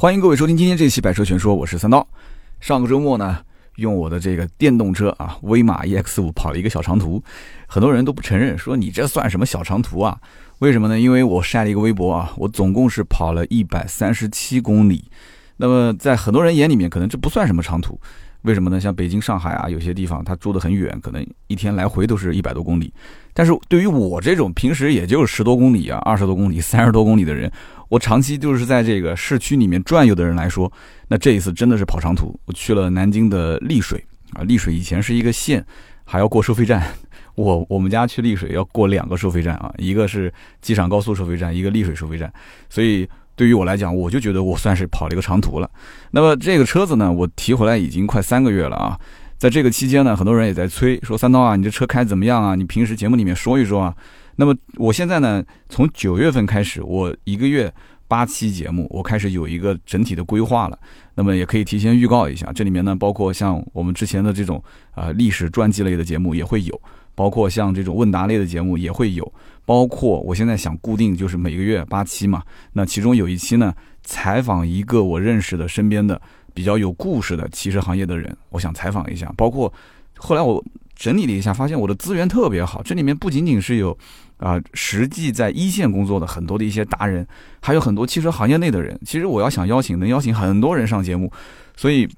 欢迎各位收听今天这期《百车全说》，我是三刀。上个周末呢，用我的这个电动车啊，威马 EX 五跑了一个小长途，很多人都不承认，说你这算什么小长途啊？为什么呢？因为我晒了一个微博啊，我总共是跑了一百三十七公里。那么在很多人眼里面，可能这不算什么长途。为什么呢？像北京、上海啊，有些地方它住得很远，可能一天来回都是一百多公里。但是对于我这种平时也就十多公里啊、二十多公里、三十多公里的人，我长期就是在这个市区里面转悠的人来说，那这一次真的是跑长途。我去了南京的丽水啊，丽水以前是一个县，还要过收费站。我我们家去丽水要过两个收费站啊，一个是机场高速收费站，一个丽水收费站，所以。对于我来讲，我就觉得我算是跑了一个长途了。那么这个车子呢，我提回来已经快三个月了啊。在这个期间呢，很多人也在催说：“三刀啊，你这车开怎么样啊？你平时节目里面说一说啊。”那么我现在呢，从九月份开始，我一个月八期节目，我开始有一个整体的规划了。那么也可以提前预告一下，这里面呢，包括像我们之前的这种啊历史传记类的节目也会有。包括像这种问答类的节目也会有，包括我现在想固定就是每个月八期嘛，那其中有一期呢，采访一个我认识的身边的比较有故事的汽车行业的人，我想采访一下。包括后来我整理了一下，发现我的资源特别好，这里面不仅仅是有啊实际在一线工作的很多的一些达人，还有很多汽车行业内的人。其实我要想邀请，能邀请很多人上节目，所以。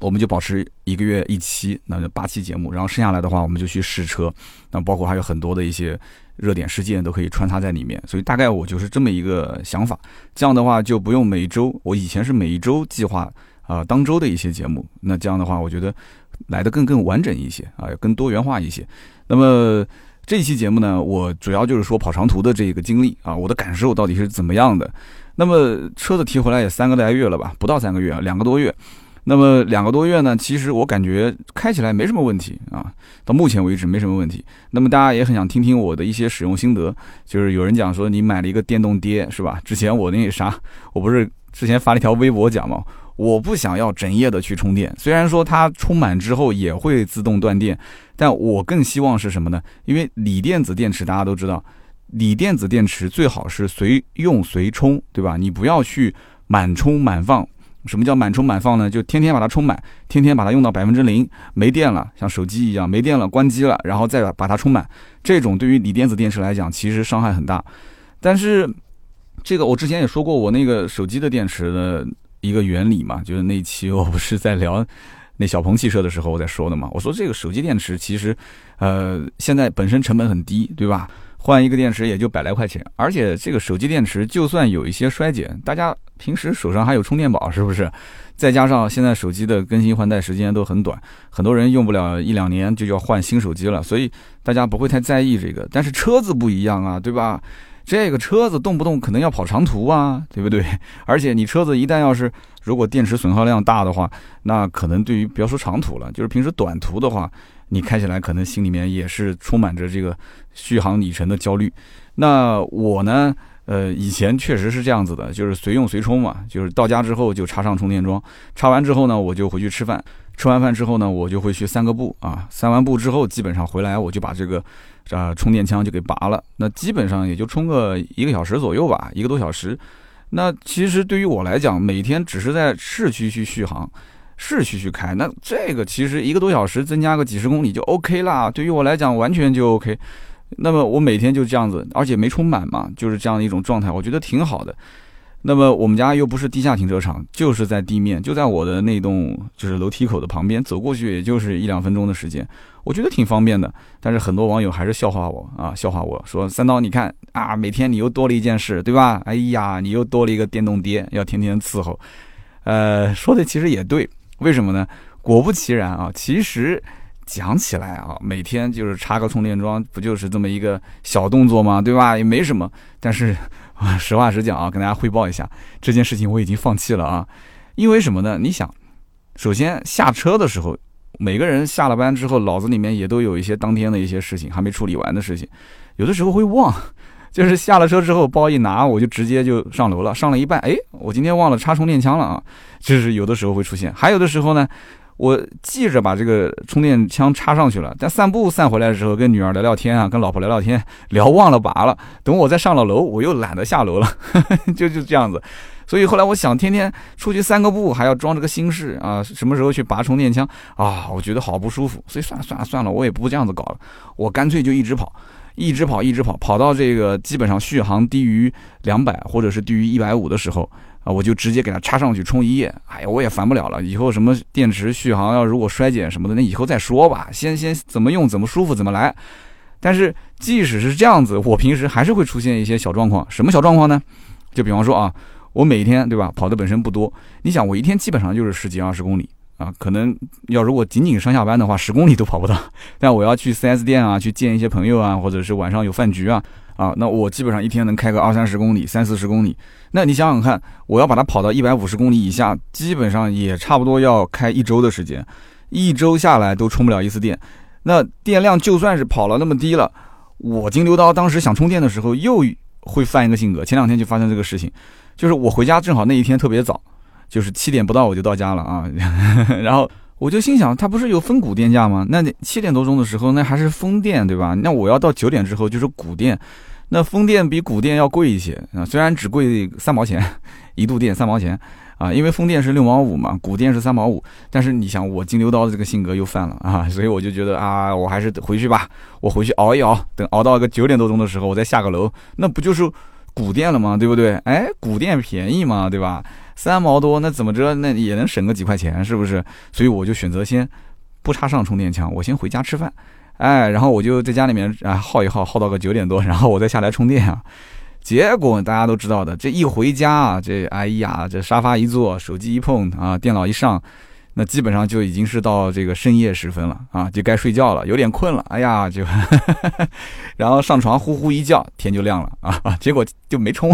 我们就保持一个月一期，那就八期节目，然后剩下来的话，我们就去试车，那包括还有很多的一些热点事件都可以穿插在里面，所以大概我就是这么一个想法。这样的话就不用每周，我以前是每周计划啊当周的一些节目，那这样的话我觉得来的更更完整一些啊，更多元化一些。那么这一期节目呢，我主要就是说跑长途的这个经历啊，我的感受到底是怎么样的。那么车子提回来也三个来月了吧，不到三个月啊，两个多月。那么两个多月呢，其实我感觉开起来没什么问题啊，到目前为止没什么问题。那么大家也很想听听我的一些使用心得，就是有人讲说你买了一个电动爹是吧？之前我那啥，我不是之前发了一条微博讲嘛，我不想要整夜的去充电，虽然说它充满之后也会自动断电，但我更希望是什么呢？因为锂电子电池大家都知道，锂电子电池最好是随用随充，对吧？你不要去满充满放。什么叫满充满放呢？就天天把它充满，天天把它用到百分之零，没电了，像手机一样没电了，关机了，然后再把它充满。这种对于锂电子电池来讲，其实伤害很大。但是，这个我之前也说过，我那个手机的电池的一个原理嘛，就是那期我不是在聊那小鹏汽车的时候我在说的嘛。我说这个手机电池其实，呃，现在本身成本很低，对吧？换一个电池也就百来块钱，而且这个手机电池就算有一些衰减，大家平时手上还有充电宝，是不是？再加上现在手机的更新换代时间都很短，很多人用不了一两年就要换新手机了，所以大家不会太在意这个。但是车子不一样啊，对吧？这个车子动不动可能要跑长途啊，对不对？而且你车子一旦要是如果电池损耗量大的话，那可能对于不要说长途了，就是平时短途的话。你开起来可能心里面也是充满着这个续航里程的焦虑。那我呢？呃，以前确实是这样子的，就是随用随充嘛，就是到家之后就插上充电桩，插完之后呢，我就回去吃饭，吃完饭之后呢，我就会去散个步啊，散完步之后，基本上回来我就把这个啊充电枪就给拔了，那基本上也就充个一个小时左右吧，一个多小时。那其实对于我来讲，每天只是在市区去续航。市区去开，那这个其实一个多小时增加个几十公里就 OK 啦。对于我来讲，完全就 OK。那么我每天就这样子，而且没充满嘛，就是这样的一种状态，我觉得挺好的。那么我们家又不是地下停车场，就是在地面，就在我的那栋就是楼梯口的旁边，走过去也就是一两分钟的时间，我觉得挺方便的。但是很多网友还是笑话我啊，笑话我说三刀，你看啊，每天 你又多了一件事，对吧？哎呀，你又多了一个电动爹，要天天伺候。呃，说的其实也对。为什么呢？果不其然啊，其实讲起来啊，每天就是插个充电桩，不就是这么一个小动作吗？对吧？也没什么。但是 实话实讲啊，跟大家汇报一下这件事情，我已经放弃了啊。因为什么呢？你想，首先下车的时候，每个人下了班之后，脑子里面也都有一些当天的一些事情还没处理完的事情，有的时候会忘。就是下了车之后，包一拿，我就直接就上楼了。上了一半，哎，我今天忘了插充电枪了啊！就是有的时候会出现，还有的时候呢，我记着把这个充电枪插上去了，但散步散回来的时候，跟女儿聊聊天啊，跟老婆聊聊天，聊忘了拔了。等我再上了楼，我又懒得下楼了，就就这样子。所以后来我想，天天出去散个步还要装这个心事啊，什么时候去拔充电枪啊？我觉得好不舒服。所以算了算了算了，我也不这样子搞了，我干脆就一直跑，一直跑，一直跑，跑到这个基本上续航低于两百或者是低于一百五的时候啊，我就直接给它插上去充一夜。哎呀，我也烦不了了。以后什么电池续航要如果衰减什么的，那以后再说吧。先先怎么用怎么舒服怎么来。但是即使是这样子，我平时还是会出现一些小状况。什么小状况呢？就比方说啊，我每天对吧跑的本身不多，你想我一天基本上就是十几二十公里啊，可能要如果仅仅上下班的话，十公里都跑不到。但我要去 4S 店啊，去见一些朋友啊，或者是晚上有饭局啊啊，那我基本上一天能开个二三十公里、三四十公里。那你想想看，我要把它跑到一百五十公里以下，基本上也差不多要开一周的时间，一周下来都充不了一次电。那电量就算是跑了那么低了，我金牛刀当时想充电的时候又会犯一个性格。前两天就发生这个事情，就是我回家正好那一天特别早，就是七点不到我就到家了啊。然后我就心想，它不是有分谷电价吗？那七点多钟的时候那还是风电对吧？那我要到九点之后就是谷电，那风电比谷电要贵一些啊，虽然只贵三毛钱 一度电三毛钱。啊，因为风电是六毛五嘛，谷电是三毛五，但是你想我金牛刀的这个性格又犯了啊，所以我就觉得啊，我还是回去吧，我回去熬一熬，等熬到个九点多钟的时候，我再下个楼，那不就是谷电了吗？对不对？哎，谷电便宜嘛，对吧？三毛多，那怎么着，那也能省个几块钱，是不是？所以我就选择先不插上充电枪，我先回家吃饭，哎，然后我就在家里面啊耗一耗，耗到个九点多，然后我再下来充电啊。结果大家都知道的，这一回家啊，这哎呀，这沙发一坐，手机一碰啊，电脑一上，那基本上就已经是到这个深夜时分了啊，就该睡觉了，有点困了，哎呀，就，然后上床呼呼一觉，天就亮了啊，结果就没充，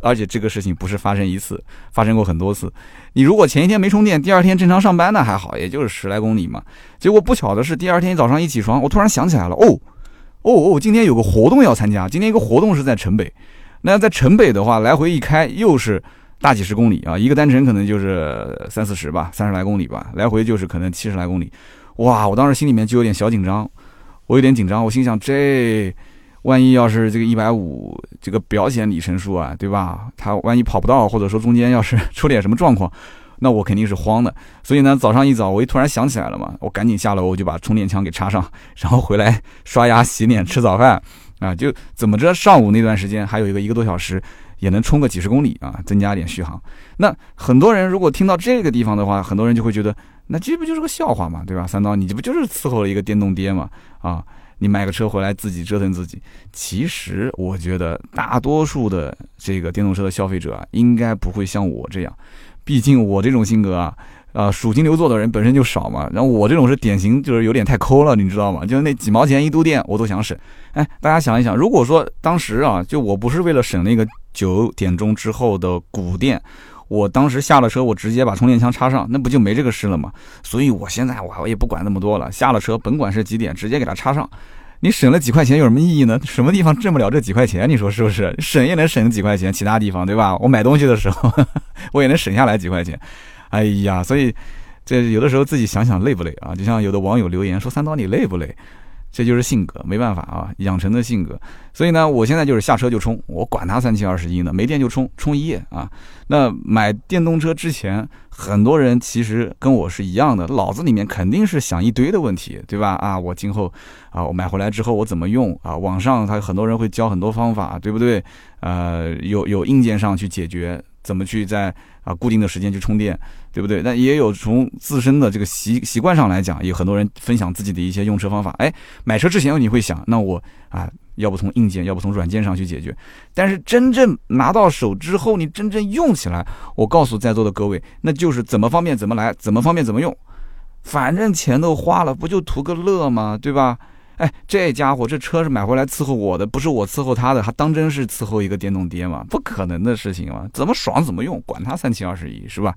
而且这个事情不是发生一次，发生过很多次。你如果前一天没充电，第二天正常上班那还好，也就是十来公里嘛。结果不巧的是，第二天早上一起床，我突然想起来了，哦。哦哦，今天有个活动要参加。今天一个活动是在城北，那在城北的话，来回一开又是大几十公里啊，一个单程可能就是三四十吧，三十来公里吧，来回就是可能七十来公里。哇，我当时心里面就有点小紧张，我有点紧张，我心想这万一要是这个一百五这个表显里程数啊，对吧？它万一跑不到，或者说中间要是 出点什么状况。那我肯定是慌的，所以呢，早上一早我一突然想起来了嘛，我赶紧下楼，我就把充电枪给插上，然后回来刷牙、洗脸、吃早饭，啊，就怎么着，上午那段时间还有一个一个多小时，也能充个几十公里啊，增加点续航。那很多人如果听到这个地方的话，很多人就会觉得，那这不就是个笑话嘛，对吧？三刀，你这不就是伺候了一个电动爹嘛？啊，你买个车回来自己折腾自己。其实我觉得大多数的这个电动车的消费者啊，应该不会像我这样。毕竟我这种性格啊，啊属金牛座的人本身就少嘛，然后我这种是典型，就是有点太抠了，你知道吗？就是那几毛钱一度电我都想省。哎，大家想一想，如果说当时啊，就我不是为了省那个九点钟之后的谷电，我当时下了车，我直接把充电枪插上，那不就没这个事了吗？所以我现在我我也不管那么多了，下了车甭管是几点，直接给它插上。你省了几块钱有什么意义呢？什么地方挣不了这几块钱？你说是不是？省也能省几块钱，其他地方对吧？我买东西的时候，我也能省下来几块钱。哎呀，所以这有的时候自己想想累不累啊？就像有的网友留言说：“三刀你累不累？”这就是性格，没办法啊，养成的性格。所以呢，我现在就是下车就充，我管它三七二十一呢，没电就充，充一夜啊。那买电动车之前，很多人其实跟我是一样的，脑子里面肯定是想一堆的问题，对吧？啊，我今后啊，我买回来之后我怎么用啊？网上他很多人会教很多方法，对不对？呃，有有硬件上去解决。怎么去在啊固定的时间去充电，对不对？那也有从自身的这个习习惯上来讲，有很多人分享自己的一些用车方法。哎，买车之前你会想，那我啊，要不从硬件，要不从软件上去解决。但是真正拿到手之后，你真正用起来，我告诉在座的各位，那就是怎么方便怎么来，怎么方便怎么用，反正钱都花了，不就图个乐吗？对吧？哎，这家伙这车是买回来伺候我的，不是我伺候他的，还当真是伺候一个电动爹吗？不可能的事情嘛，怎么爽怎么用，管他三七二十一，是吧？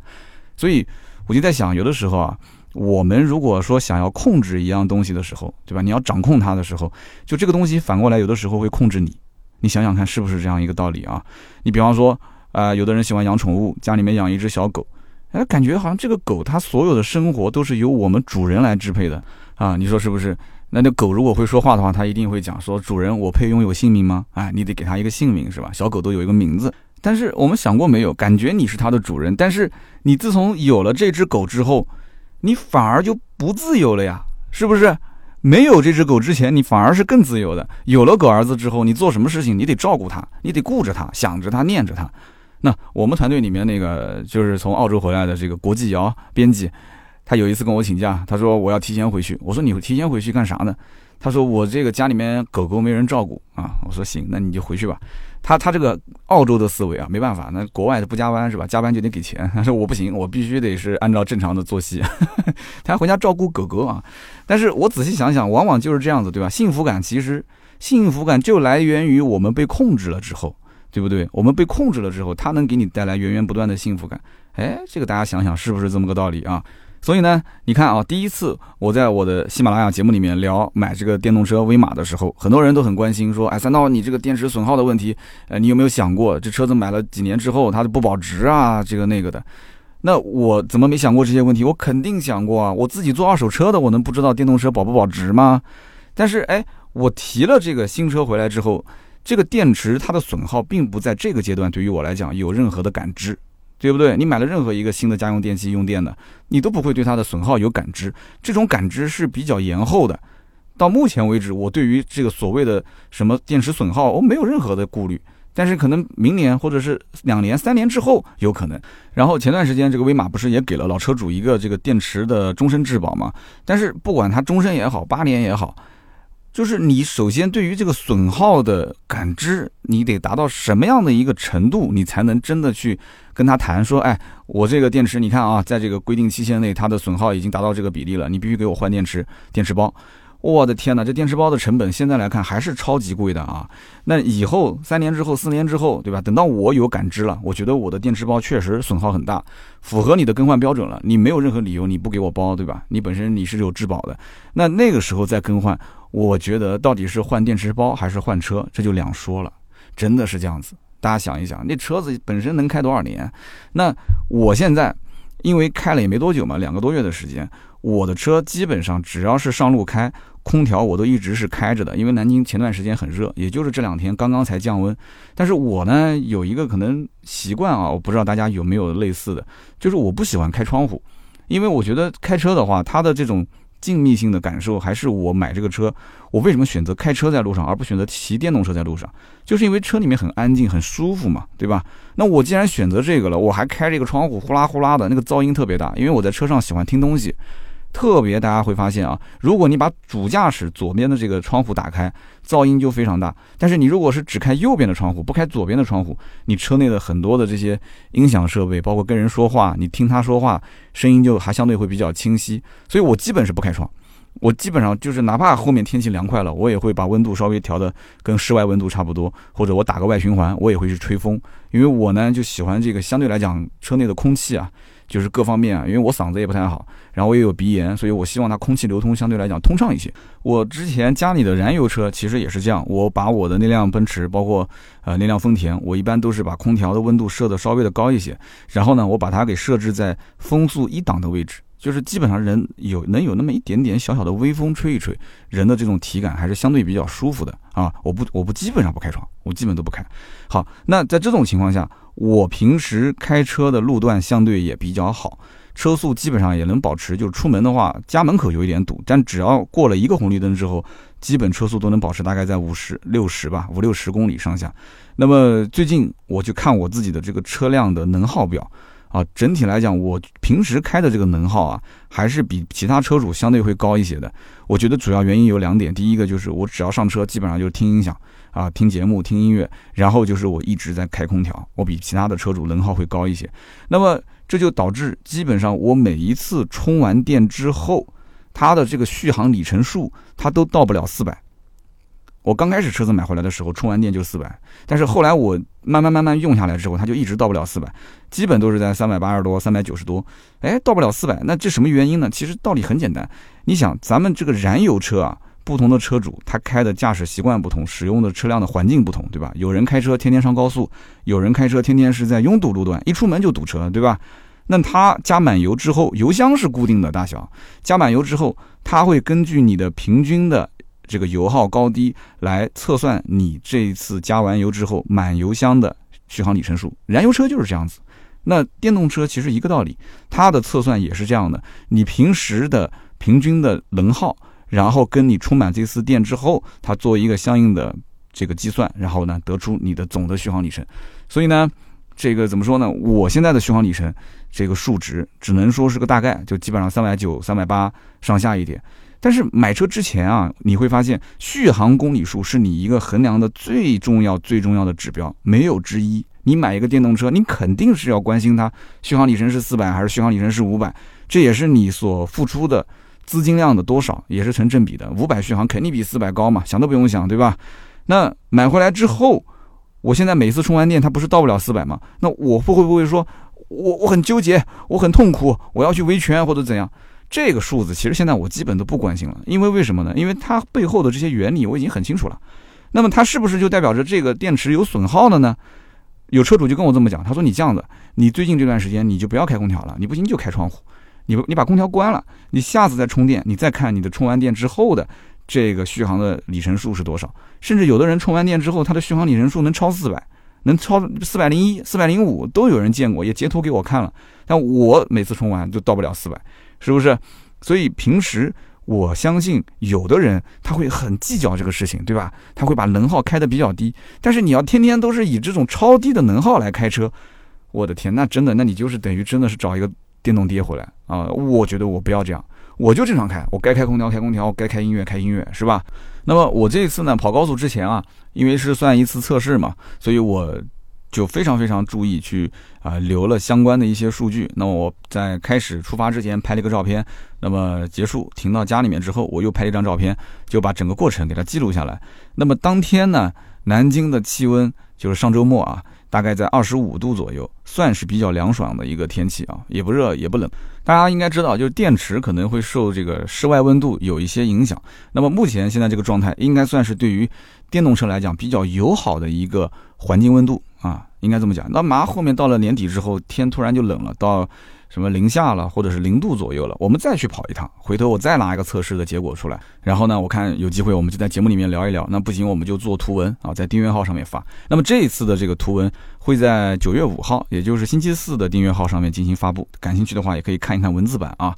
所以我就在想，有的时候啊，我们如果说想要控制一样东西的时候，对吧？你要掌控它的时候，就这个东西反过来有的时候会控制你。你想想看，是不是这样一个道理啊？你比方说，啊，有的人喜欢养宠物，家里面养一只小狗，哎，感觉好像这个狗它所有的生活都是由我们主人来支配的啊，你说是不是？那那狗如果会说话的话，它一定会讲说：“主人，我配拥有姓名吗？”哎，你得给它一个姓名，是吧？小狗都有一个名字。但是我们想过没有？感觉你是它的主人，但是你自从有了这只狗之后，你反而就不自由了呀，是不是？没有这只狗之前，你反而是更自由的。有了狗儿子之后，你做什么事情，你得照顾它，你得顾着它，想着它，念着它。那我们团队里面那个就是从澳洲回来的这个国际摇编辑，他有一次跟我请假，他说我要提前回去。我说你提前回去干啥呢？他说我这个家里面狗狗没人照顾啊。我说行，那你就回去吧。他他这个澳洲的思维啊，没办法，那国外的不加班是吧？加班就得给钱。他说我不行，我必须得是按照正常的作息。他回家照顾狗狗啊。但是我仔细想想，往往就是这样子，对吧？幸福感其实幸福感就来源于我们被控制了之后。对不对？我们被控制了之后，它能给你带来源源不断的幸福感。哎，这个大家想想是不是这么个道理啊？所以呢，你看啊，第一次我在我的喜马拉雅节目里面聊买这个电动车威马的时候，很多人都很关心，说，哎，三刀，你这个电池损耗的问题，呃，你有没有想过，这车子买了几年之后，它就不保值啊？这个那个的。那我怎么没想过这些问题？我肯定想过啊！我自己做二手车的，我能不知道电动车保不保值吗？但是，哎，我提了这个新车回来之后。这个电池它的损耗并不在这个阶段对于我来讲有任何的感知，对不对？你买了任何一个新的家用电器用电的，你都不会对它的损耗有感知，这种感知是比较延后的。到目前为止，我对于这个所谓的什么电池损耗，我没有任何的顾虑。但是可能明年或者是两年、三年之后有可能。然后前段时间这个威马不是也给了老车主一个这个电池的终身质保吗？但是不管它终身也好，八年也好。就是你首先对于这个损耗的感知，你得达到什么样的一个程度，你才能真的去跟他谈说，哎，我这个电池，你看啊，在这个规定期限内，它的损耗已经达到这个比例了，你必须给我换电池，电池包。我的天哪，这电池包的成本现在来看还是超级贵的啊！那以后三年之后、四年之后，对吧？等到我有感知了，我觉得我的电池包确实损耗很大，符合你的更换标准了，你没有任何理由你不给我包，对吧？你本身你是有质保的，那那个时候再更换，我觉得到底是换电池包还是换车，这就两说了，真的是这样子。大家想一想，那车子本身能开多少年？那我现在因为开了也没多久嘛，两个多月的时间，我的车基本上只要是上路开。空调我都一直是开着的，因为南京前段时间很热，也就是这两天刚刚才降温。但是我呢有一个可能习惯啊，我不知道大家有没有类似的，就是我不喜欢开窗户，因为我觉得开车的话，它的这种静谧性的感受，还是我买这个车，我为什么选择开车在路上，而不选择骑电动车在路上，就是因为车里面很安静、很舒服嘛，对吧？那我既然选择这个了，我还开这个窗户呼啦呼啦的那个噪音特别大，因为我在车上喜欢听东西。特别大家会发现啊，如果你把主驾驶左边的这个窗户打开，噪音就非常大。但是你如果是只开右边的窗户，不开左边的窗户，你车内的很多的这些音响设备，包括跟人说话，你听他说话，声音就还相对会比较清晰。所以我基本是不开窗，我基本上就是哪怕后面天气凉快了，我也会把温度稍微调的跟室外温度差不多，或者我打个外循环，我也会去吹风，因为我呢就喜欢这个相对来讲车内的空气啊。就是各方面啊，因为我嗓子也不太好，然后我也有鼻炎，所以我希望它空气流通相对来讲通畅一些。我之前家里的燃油车其实也是这样，我把我的那辆奔驰，包括呃那辆丰田，我一般都是把空调的温度设的稍微的高一些，然后呢，我把它给设置在风速一档的位置。就是基本上人有能有那么一点点小小的微风吹一吹，人的这种体感还是相对比较舒服的啊！我不我不基本上不开窗，我基本都不开。好，那在这种情况下，我平时开车的路段相对也比较好，车速基本上也能保持。就出门的话，家门口有一点堵，但只要过了一个红绿灯之后，基本车速都能保持大概在五十六十吧，五六十公里上下。那么最近我就看我自己的这个车辆的能耗表。啊，整体来讲，我平时开的这个能耗啊，还是比其他车主相对会高一些的。我觉得主要原因有两点，第一个就是我只要上车，基本上就是听音响啊，听节目、听音乐，然后就是我一直在开空调，我比其他的车主能耗会高一些。那么这就导致基本上我每一次充完电之后，它的这个续航里程数它都到不了四百。我刚开始车子买回来的时候，充完电就四百，但是后来我慢慢慢慢用下来之后，它就一直到不了四百，基本都是在三百八十多、三百九十多，哎，到不了四百，那这什么原因呢？其实道理很简单，你想，咱们这个燃油车啊，不同的车主他开的驾驶习惯不同，使用的车辆的环境不同，对吧？有人开车天天上高速，有人开车天天是在拥堵路段，一出门就堵车，对吧？那他加满油之后，油箱是固定的大小，加满油之后，他会根据你的平均的。这个油耗高低来测算你这一次加完油之后满油箱的续航里程数。燃油车就是这样子，那电动车其实一个道理，它的测算也是这样的。你平时的平均的能耗，然后跟你充满这次电之后，它做一个相应的这个计算，然后呢得出你的总的续航里程。所以呢，这个怎么说呢？我现在的续航里程这个数值只能说是个大概，就基本上三百九、三百八上下一点。但是买车之前啊，你会发现续航公里数是你一个衡量的最重要、最重要的指标，没有之一。你买一个电动车，你肯定是要关心它续航里程是四百还是续航里程是五百，这也是你所付出的资金量的多少，也是成正比的。五百续航肯定比四百高嘛，想都不用想，对吧？那买回来之后，我现在每次充完电，它不是到不了四百吗？那我会不会说，我我很纠结，我很痛苦，我要去维权或者怎样？这个数字其实现在我基本都不关心了，因为为什么呢？因为它背后的这些原理我已经很清楚了。那么它是不是就代表着这个电池有损耗了呢？有车主就跟我这么讲，他说：“你这样子，你最近这段时间你就不要开空调了，你不行就开窗户，你你把空调关了，你下次再充电，你再看你的充完电之后的这个续航的里程数是多少。甚至有的人充完电之后，他的续航里程数能超四百，能超四百零一、四百零五都有人见过，也截图给我看了。但我每次充完就到不了四百。”是不是？所以平时我相信有的人他会很计较这个事情，对吧？他会把能耗开的比较低。但是你要天天都是以这种超低的能耗来开车，我的天，那真的，那你就是等于真的是找一个电动爹回来啊！我觉得我不要这样，我就正常开，我该开空调开空调，该开音乐开音乐，是吧？那么我这一次呢，跑高速之前啊，因为是算一次测试嘛，所以我。就非常非常注意去啊留了相关的一些数据。那么我在开始出发之前拍了一个照片，那么结束停到家里面之后，我又拍了一张照片，就把整个过程给它记录下来。那么当天呢，南京的气温就是上周末啊，大概在二十五度左右，算是比较凉爽的一个天气啊，也不热也不冷。大家应该知道，就是电池可能会受这个室外温度有一些影响。那么目前现在这个状态，应该算是对于电动车来讲比较友好的一个环境温度。啊，应该这么讲。那马后面到了年底之后，天突然就冷了，到什么零下了，或者是零度左右了，我们再去跑一趟，回头我再拿一个测试的结果出来。然后呢，我看有机会，我们就在节目里面聊一聊。那不行，我们就做图文啊，在订阅号上面发。那么这一次的这个图文会在九月五号，也就是星期四的订阅号上面进行发布。感兴趣的话，也可以看一看文字版啊。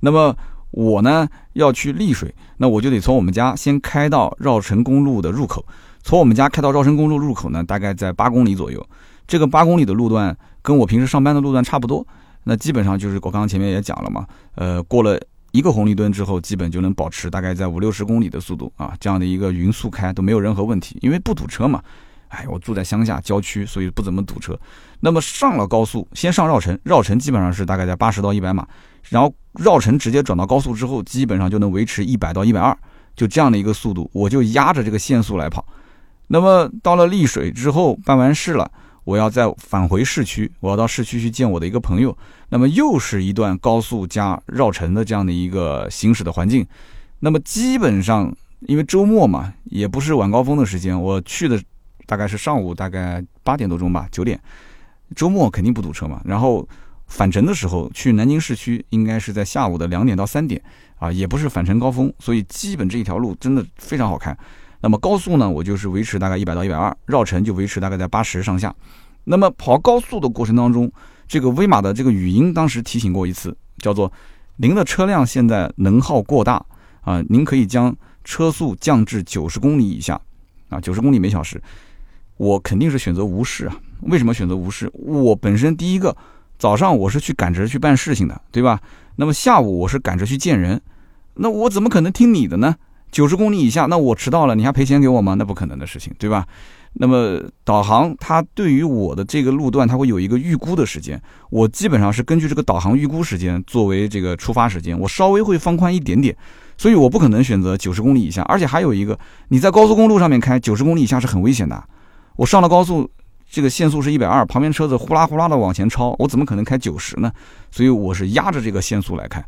那么我呢要去丽水，那我就得从我们家先开到绕城公路的入口。从我们家开到绕城公路入口呢，大概在八公里左右。这个八公里的路段跟我平时上班的路段差不多。那基本上就是我刚刚前面也讲了嘛，呃，过了一个红绿灯之后，基本就能保持大概在五六十公里的速度啊，这样的一个匀速开都没有任何问题，因为不堵车嘛。哎，我住在乡下郊区，所以不怎么堵车。那么上了高速，先上绕城，绕城基本上是大概在八十到一百码，然后绕城直接转到高速之后，基本上就能维持一百到一百二，就这样的一个速度，我就压着这个限速来跑。那么到了丽水之后办完事了，我要再返回市区，我要到市区去见我的一个朋友。那么又是一段高速加绕城的这样的一个行驶的环境。那么基本上因为周末嘛，也不是晚高峰的时间，我去的大概是上午大概八点多钟吧，九点。周末肯定不堵车嘛。然后返程的时候去南京市区，应该是在下午的两点到三点啊，也不是返程高峰，所以基本这一条路真的非常好看。那么高速呢，我就是维持大概一百到一百二，绕城就维持大概在八十上下。那么跑高速的过程当中，这个威马的这个语音当时提醒过一次，叫做“您的车辆现在能耗过大啊，您可以将车速降至九十公里以下啊，九十公里每小时。”我肯定是选择无视啊。为什么选择无视？我本身第一个早上我是去赶着去办事情的，对吧？那么下午我是赶着去见人，那我怎么可能听你的呢？九十公里以下，那我迟到了，你还赔钱给我吗？那不可能的事情，对吧？那么导航它对于我的这个路段，它会有一个预估的时间，我基本上是根据这个导航预估时间作为这个出发时间，我稍微会放宽一点点，所以我不可能选择九十公里以下。而且还有一个，你在高速公路上面开九十公里以下是很危险的。我上了高速，这个限速是一百二，旁边车子呼啦呼啦的往前超，我怎么可能开九十呢？所以我是压着这个限速来开。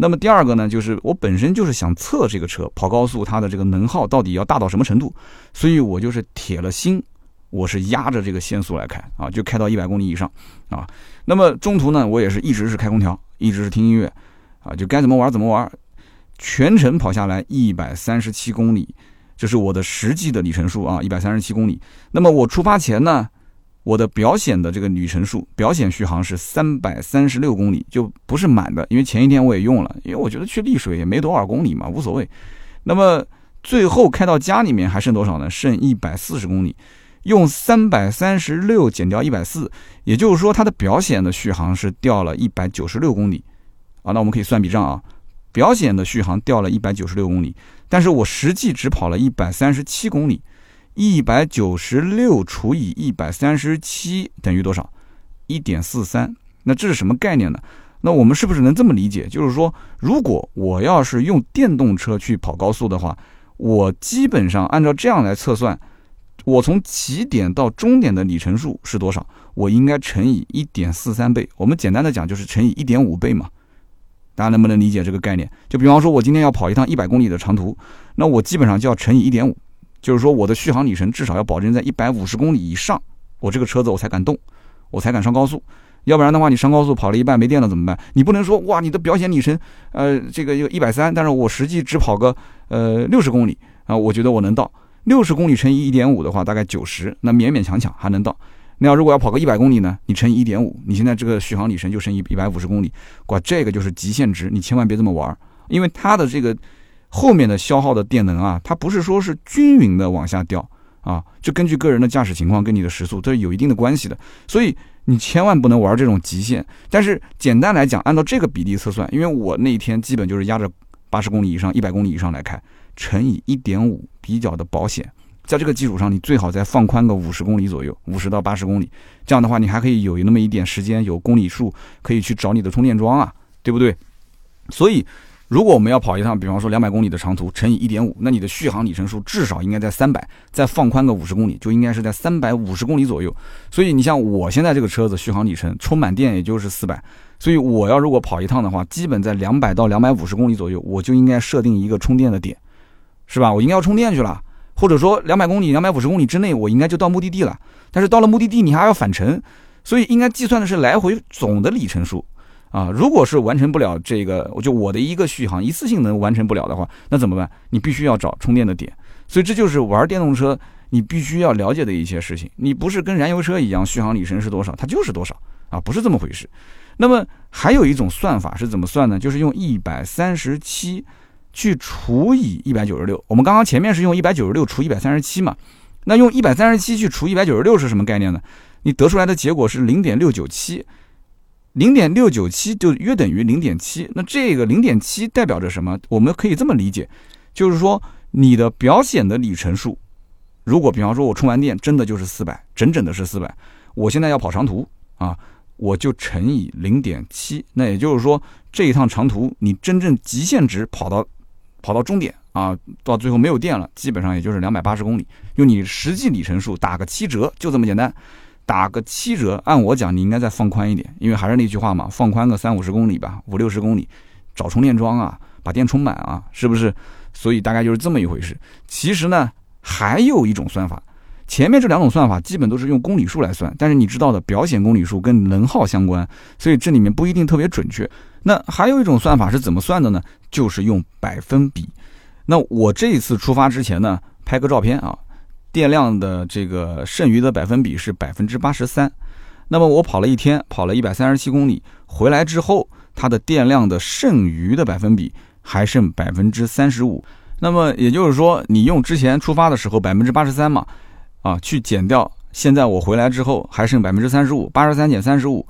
那么第二个呢，就是我本身就是想测这个车跑高速它的这个能耗到底要大到什么程度，所以我就是铁了心，我是压着这个限速来开啊，就开到一百公里以上啊。那么中途呢，我也是一直是开空调，一直是听音乐啊，就该怎么玩怎么玩，全程跑下来一百三十七公里，这是我的实际的里程数啊，一百三十七公里。那么我出发前呢，我的表显的这个里程数，表显续航是三百三十六公里，就不是满的，因为前一天我也用了，因为我觉得去丽水也没多少公里嘛，无所谓。那么最后开到家里面还剩多少呢？剩一百四十公里，用三百三十六减掉一百四，也就是说它的表显的续航是掉了一百九十六公里啊。那我们可以算笔账啊，表显的续航掉了一百九十六公里，但是我实际只跑了一百三十七公里。一百九十六除以一百三十七等于多少？一点四三。那这是什么概念呢？那我们是不是能这么理解？就是说，如果我要是用电动车去跑高速的话，我基本上按照这样来测算，我从起点到终点的里程数是多少？我应该乘以一点四三倍。我们简单的讲就是乘以一点五倍嘛。大家能不能理解这个概念？就比方说，我今天要跑一趟一百公里的长途，那我基本上就要乘以一点五。就是说，我的续航里程至少要保证在一百五十公里以上，我这个车子我才敢动，我才敢上高速。要不然的话，你上高速跑了一半没电了怎么办？你不能说哇，你的表显里程，呃，这个有一百三，但是我实际只跑个呃六十公里啊，我觉得我能到六十公里乘以一点五的话，大概九十，那勉勉强强还能到。那要如果要跑个一百公里呢？你乘以一点五，你现在这个续航里程就剩一一百五十公里，哇，这个就是极限值，你千万别这么玩，因为它的这个。后面的消耗的电能啊，它不是说是均匀的往下掉啊，就根据个人的驾驶情况跟你的时速，这是有一定的关系的。所以你千万不能玩这种极限。但是简单来讲，按照这个比例测算，因为我那一天基本就是压着八十公里以上、一百公里以上来开，乘以一点五比较的保险。在这个基础上，你最好再放宽个五十公里左右，五十到八十公里，这样的话你还可以有那么一点时间，有公里数可以去找你的充电桩啊，对不对？所以。如果我们要跑一趟，比方说两百公里的长途，乘以一点五，那你的续航里程数至少应该在三百，再放宽个五十公里，就应该是在三百五十公里左右。所以你像我现在这个车子续航里程，充满电也就是四百，所以我要如果跑一趟的话，基本在两百到两百五十公里左右，我就应该设定一个充电的点，是吧？我应该要充电去了，或者说两百公里、两百五十公里之内，我应该就到目的地了。但是到了目的地，你还要返程，所以应该计算的是来回总的里程数。啊，如果是完成不了这个，我就我的一个续航一次性能完成不了的话，那怎么办？你必须要找充电的点。所以这就是玩电动车你必须要了解的一些事情。你不是跟燃油车一样，续航里程是多少，它就是多少啊，不是这么回事。那么还有一种算法是怎么算呢？就是用一百三十七去除以一百九十六。我们刚刚前面是用一百九十六除一百三十七嘛，那用一百三十七去除一百九十六是什么概念呢？你得出来的结果是零点六九七。零点六九七就约等于零点七，那这个零点七代表着什么？我们可以这么理解，就是说你的表显的里程数，如果比方说我充完电真的就是四百，整整的是四百，我现在要跑长途啊，我就乘以零点七，那也就是说这一趟长途你真正极限值跑到跑到终点啊，到最后没有电了，基本上也就是两百八十公里，用你实际里程数打个七折，就这么简单。打个七折，按我讲，你应该再放宽一点，因为还是那句话嘛，放宽个三五十公里吧，五六十公里，找充电桩啊，把电充满啊，是不是？所以大概就是这么一回事。其实呢，还有一种算法，前面这两种算法基本都是用公里数来算，但是你知道的，表显公里数跟能耗相关，所以这里面不一定特别准确。那还有一种算法是怎么算的呢？就是用百分比。那我这一次出发之前呢，拍个照片啊。电量的这个剩余的百分比是百分之八十三，那么我跑了一天，跑了一百三十七公里，回来之后，它的电量的剩余的百分比还剩百分之三十五。那么也就是说，你用之前出发的时候百分之八十三嘛，啊，去减掉现在我回来之后还剩百分之三十五，八十三减三十五，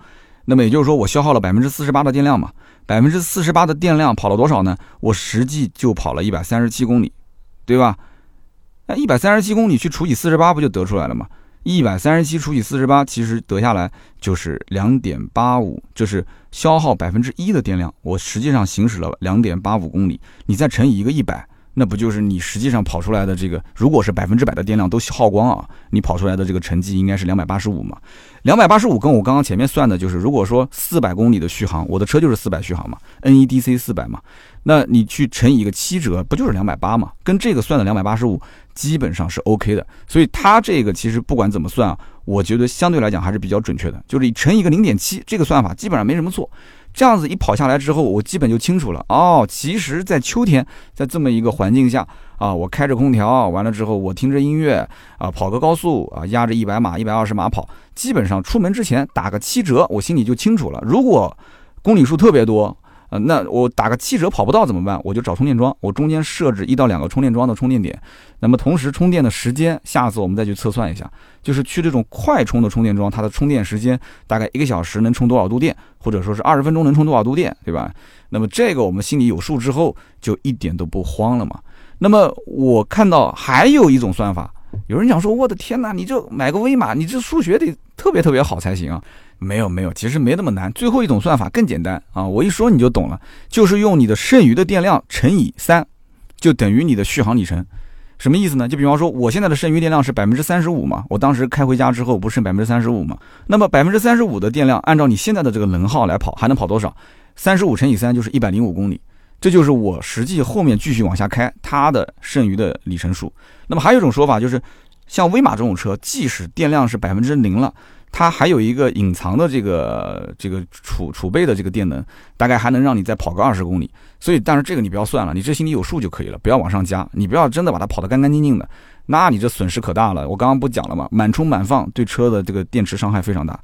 那么也就是说我消耗了百分之四十八的电量嘛，百分之四十八的电量跑了多少呢？我实际就跑了一百三十七公里，对吧？那一百三十七公里去除以四十八，不就得出来了吗？一百三十七除以四十八，其实得下来就是两点八五，就是消耗百分之一的电量。我实际上行驶了两点八五公里，你再乘以一个一百，那不就是你实际上跑出来的这个？如果是百分之百的电量都耗光啊，你跑出来的这个成绩应该是两百八十五嘛？两百八十五跟我刚刚前面算的就是，如果说四百公里的续航，我的车就是四百续航嘛，NEDC 四百嘛，那你去乘以一个七折，不就是两百八嘛？跟这个算的两百八十五。基本上是 OK 的，所以它这个其实不管怎么算啊，我觉得相对来讲还是比较准确的。就是乘一个零点七，这个算法基本上没什么错。这样子一跑下来之后，我基本就清楚了。哦，其实，在秋天，在这么一个环境下啊，我开着空调，完了之后我听着音乐啊，跑个高速啊，压着一百码、一百二十码跑，基本上出门之前打个七折，我心里就清楚了。如果公里数特别多。呃，那我打个七折跑不到怎么办？我就找充电桩，我中间设置一到两个充电桩的充电点。那么同时充电的时间，下次我们再去测算一下。就是去这种快充的充电桩，它的充电时间大概一个小时能充多少度电，或者说是二十分钟能充多少度电，对吧？那么这个我们心里有数之后，就一点都不慌了嘛。那么我看到还有一种算法，有人讲说，我的天哪，你这买个威马，你这数学得特别特别好才行啊。没有没有，其实没那么难。最后一种算法更简单啊，我一说你就懂了，就是用你的剩余的电量乘以三，就等于你的续航里程。什么意思呢？就比方说，我现在的剩余电量是百分之三十五嘛，我当时开回家之后不剩百分之三十五嘛？那么百分之三十五的电量，按照你现在的这个能耗来跑，还能跑多少？三十五乘以三就是一百零五公里，这就是我实际后面继续往下开它的剩余的里程数。那么还有一种说法就是，像威马这种车，即使电量是百分之零了。它还有一个隐藏的这个这个储储备的这个电能，大概还能让你再跑个二十公里。所以，但是这个你不要算了，你这心里有数就可以了，不要往上加。你不要真的把它跑得干干净净的，那你这损失可大了。我刚刚不讲了吗？满充满放对车的这个电池伤害非常大。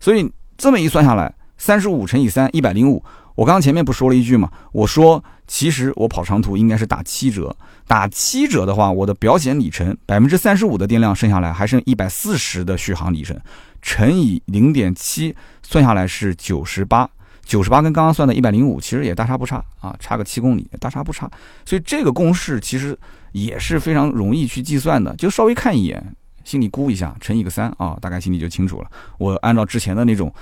所以这么一算下来，三十五乘以三，一百零五。我刚刚前面不说了一句嘛？我说其实我跑长途应该是打七折，打七折的话，我的表显里程百分之三十五的电量剩下来还剩一百四十的续航里程。乘以零点七，算下来是九十八，九十八跟刚刚算的一百零五其实也大差不差啊，差个七公里，大差不差。所以这个公式其实也是非常容易去计算的，就稍微看一眼，心里估一下，乘以个三啊，大概心里就清楚了。我按照之前的那种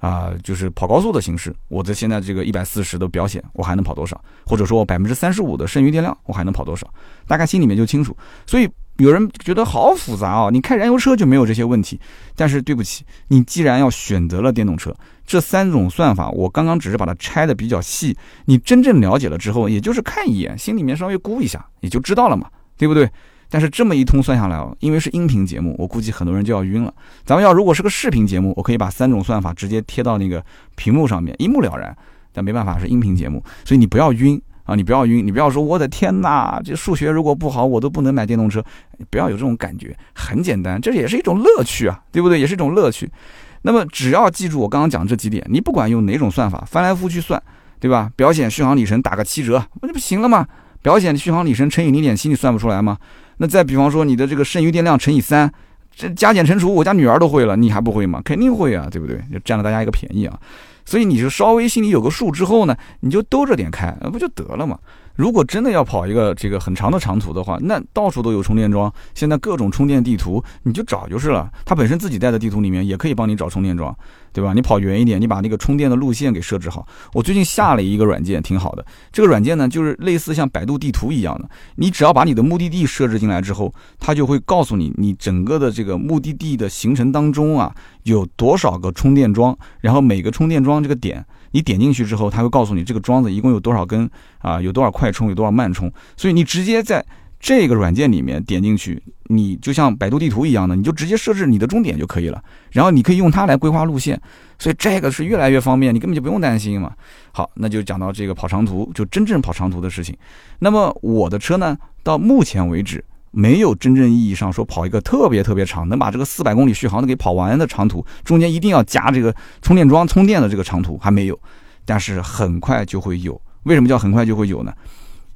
啊，就是跑高速的形式，我的现在这个一百四十的表显，我还能跑多少？或者说我百分之三十五的剩余电量，我还能跑多少？大概心里面就清楚。所以。有人觉得好复杂啊！你开燃油车就没有这些问题，但是对不起，你既然要选择了电动车，这三种算法我刚刚只是把它拆的比较细，你真正了解了之后，也就是看一眼，心里面稍微估一下，也就知道了嘛，对不对？但是这么一通算下来哦，因为是音频节目，我估计很多人就要晕了。咱们要如果是个视频节目，我可以把三种算法直接贴到那个屏幕上面，一目了然。但没办法，是音频节目，所以你不要晕。啊，你不要晕，你不要说我的天哪，这数学如果不好，我都不能买电动车。你不要有这种感觉，很简单，这也是一种乐趣啊，对不对？也是一种乐趣。那么只要记住我刚刚讲这几点，你不管用哪种算法，翻来覆去算，对吧？表显续航里程打个七折，那不行了吗？表显续航里程乘以零点七，你算不出来吗？那再比方说你的这个剩余电量乘以三，这加减乘除，我家女儿都会了，你还不会吗？肯定会啊，对不对？就占了大家一个便宜啊。所以你就稍微心里有个数之后呢，你就兜着点开，那不就得了嘛？如果真的要跑一个这个很长的长途的话，那到处都有充电桩，现在各种充电地图你就找就是了。它本身自己带的地图里面也可以帮你找充电桩，对吧？你跑远一点，你把那个充电的路线给设置好。我最近下了一个软件，挺好的。这个软件呢，就是类似像百度地图一样的，你只要把你的目的地设置进来之后，它就会告诉你你整个的这个目的地的行程当中啊有多少个充电桩，然后每个充电桩这个点。你点进去之后，它会告诉你这个桩子一共有多少根啊，有多少快充，有多少慢充。所以你直接在这个软件里面点进去，你就像百度地图一样的，你就直接设置你的终点就可以了。然后你可以用它来规划路线，所以这个是越来越方便，你根本就不用担心嘛。好，那就讲到这个跑长途，就真正跑长途的事情。那么我的车呢，到目前为止。没有真正意义上说跑一个特别特别长，能把这个四百公里续航的给跑完的长途，中间一定要加这个充电桩充电的这个长途还没有，但是很快就会有。为什么叫很快就会有呢？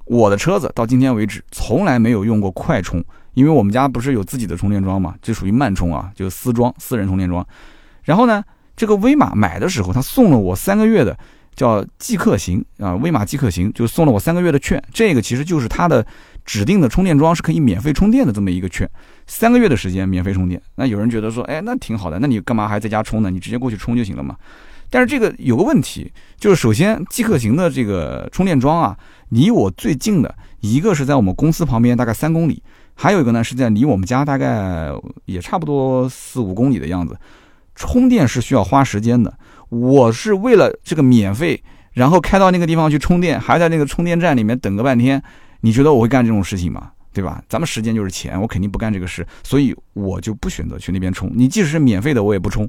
我的车子到今天为止从来没有用过快充，因为我们家不是有自己的充电桩嘛，这属于慢充啊，就是私装私人充电桩。然后呢，这个威马买的时候他送了我三个月的叫即刻行啊，威马即刻行就送了我三个月的券，这个其实就是它的。指定的充电桩是可以免费充电的这么一个券，三个月的时间免费充电。那有人觉得说，哎，那挺好的，那你干嘛还在家充呢？你直接过去充就行了嘛。但是这个有个问题，就是首先即可行的这个充电桩啊，离我最近的一个是在我们公司旁边，大概三公里；还有一个呢是在离我们家大概也差不多四五公里的样子。充电是需要花时间的，我是为了这个免费，然后开到那个地方去充电，还在那个充电站里面等个半天。你觉得我会干这种事情吗？对吧？咱们时间就是钱，我肯定不干这个事，所以我就不选择去那边充。你即使是免费的，我也不充。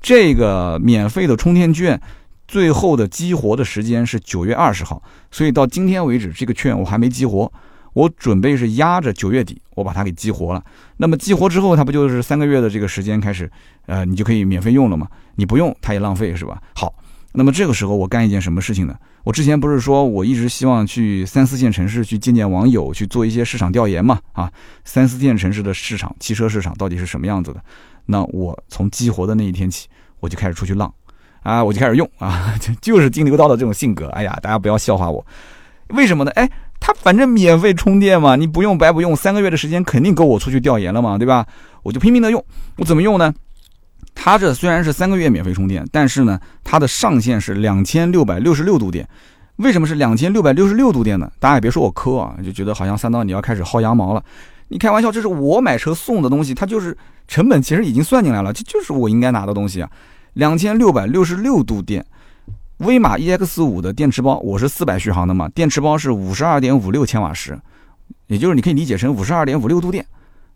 这个免费的充电券最后的激活的时间是九月二十号，所以到今天为止，这个券我还没激活。我准备是压着九月底，我把它给激活了。那么激活之后，它不就是三个月的这个时间开始，呃，你就可以免费用了嘛？你不用，它也浪费，是吧？好，那么这个时候我干一件什么事情呢？我之前不是说我一直希望去三四线城市去见见网友，去做一些市场调研嘛？啊，三四线城市的市场，汽车市场到底是什么样子的？那我从激活的那一天起，我就开始出去浪，啊，我就开始用啊，就是金牛刀的这种性格。哎呀，大家不要笑话我，为什么呢？哎。它反正免费充电嘛，你不用白不用，三个月的时间肯定够我出去调研了嘛，对吧？我就拼命的用，我怎么用呢？它这虽然是三个月免费充电，但是呢，它的上限是两千六百六十六度电。为什么是两千六百六十六度电呢？大家也别说我抠啊，就觉得好像三刀你要开始薅羊毛了。你开玩笑，这是我买车送的东西，它就是成本其实已经算进来了，这就是我应该拿的东西啊。两千六百六十六度电。威马 EX 五的电池包，我是四百续航的嘛，电池包是五十二点五六千瓦时，也就是你可以理解成五十二点五六度电，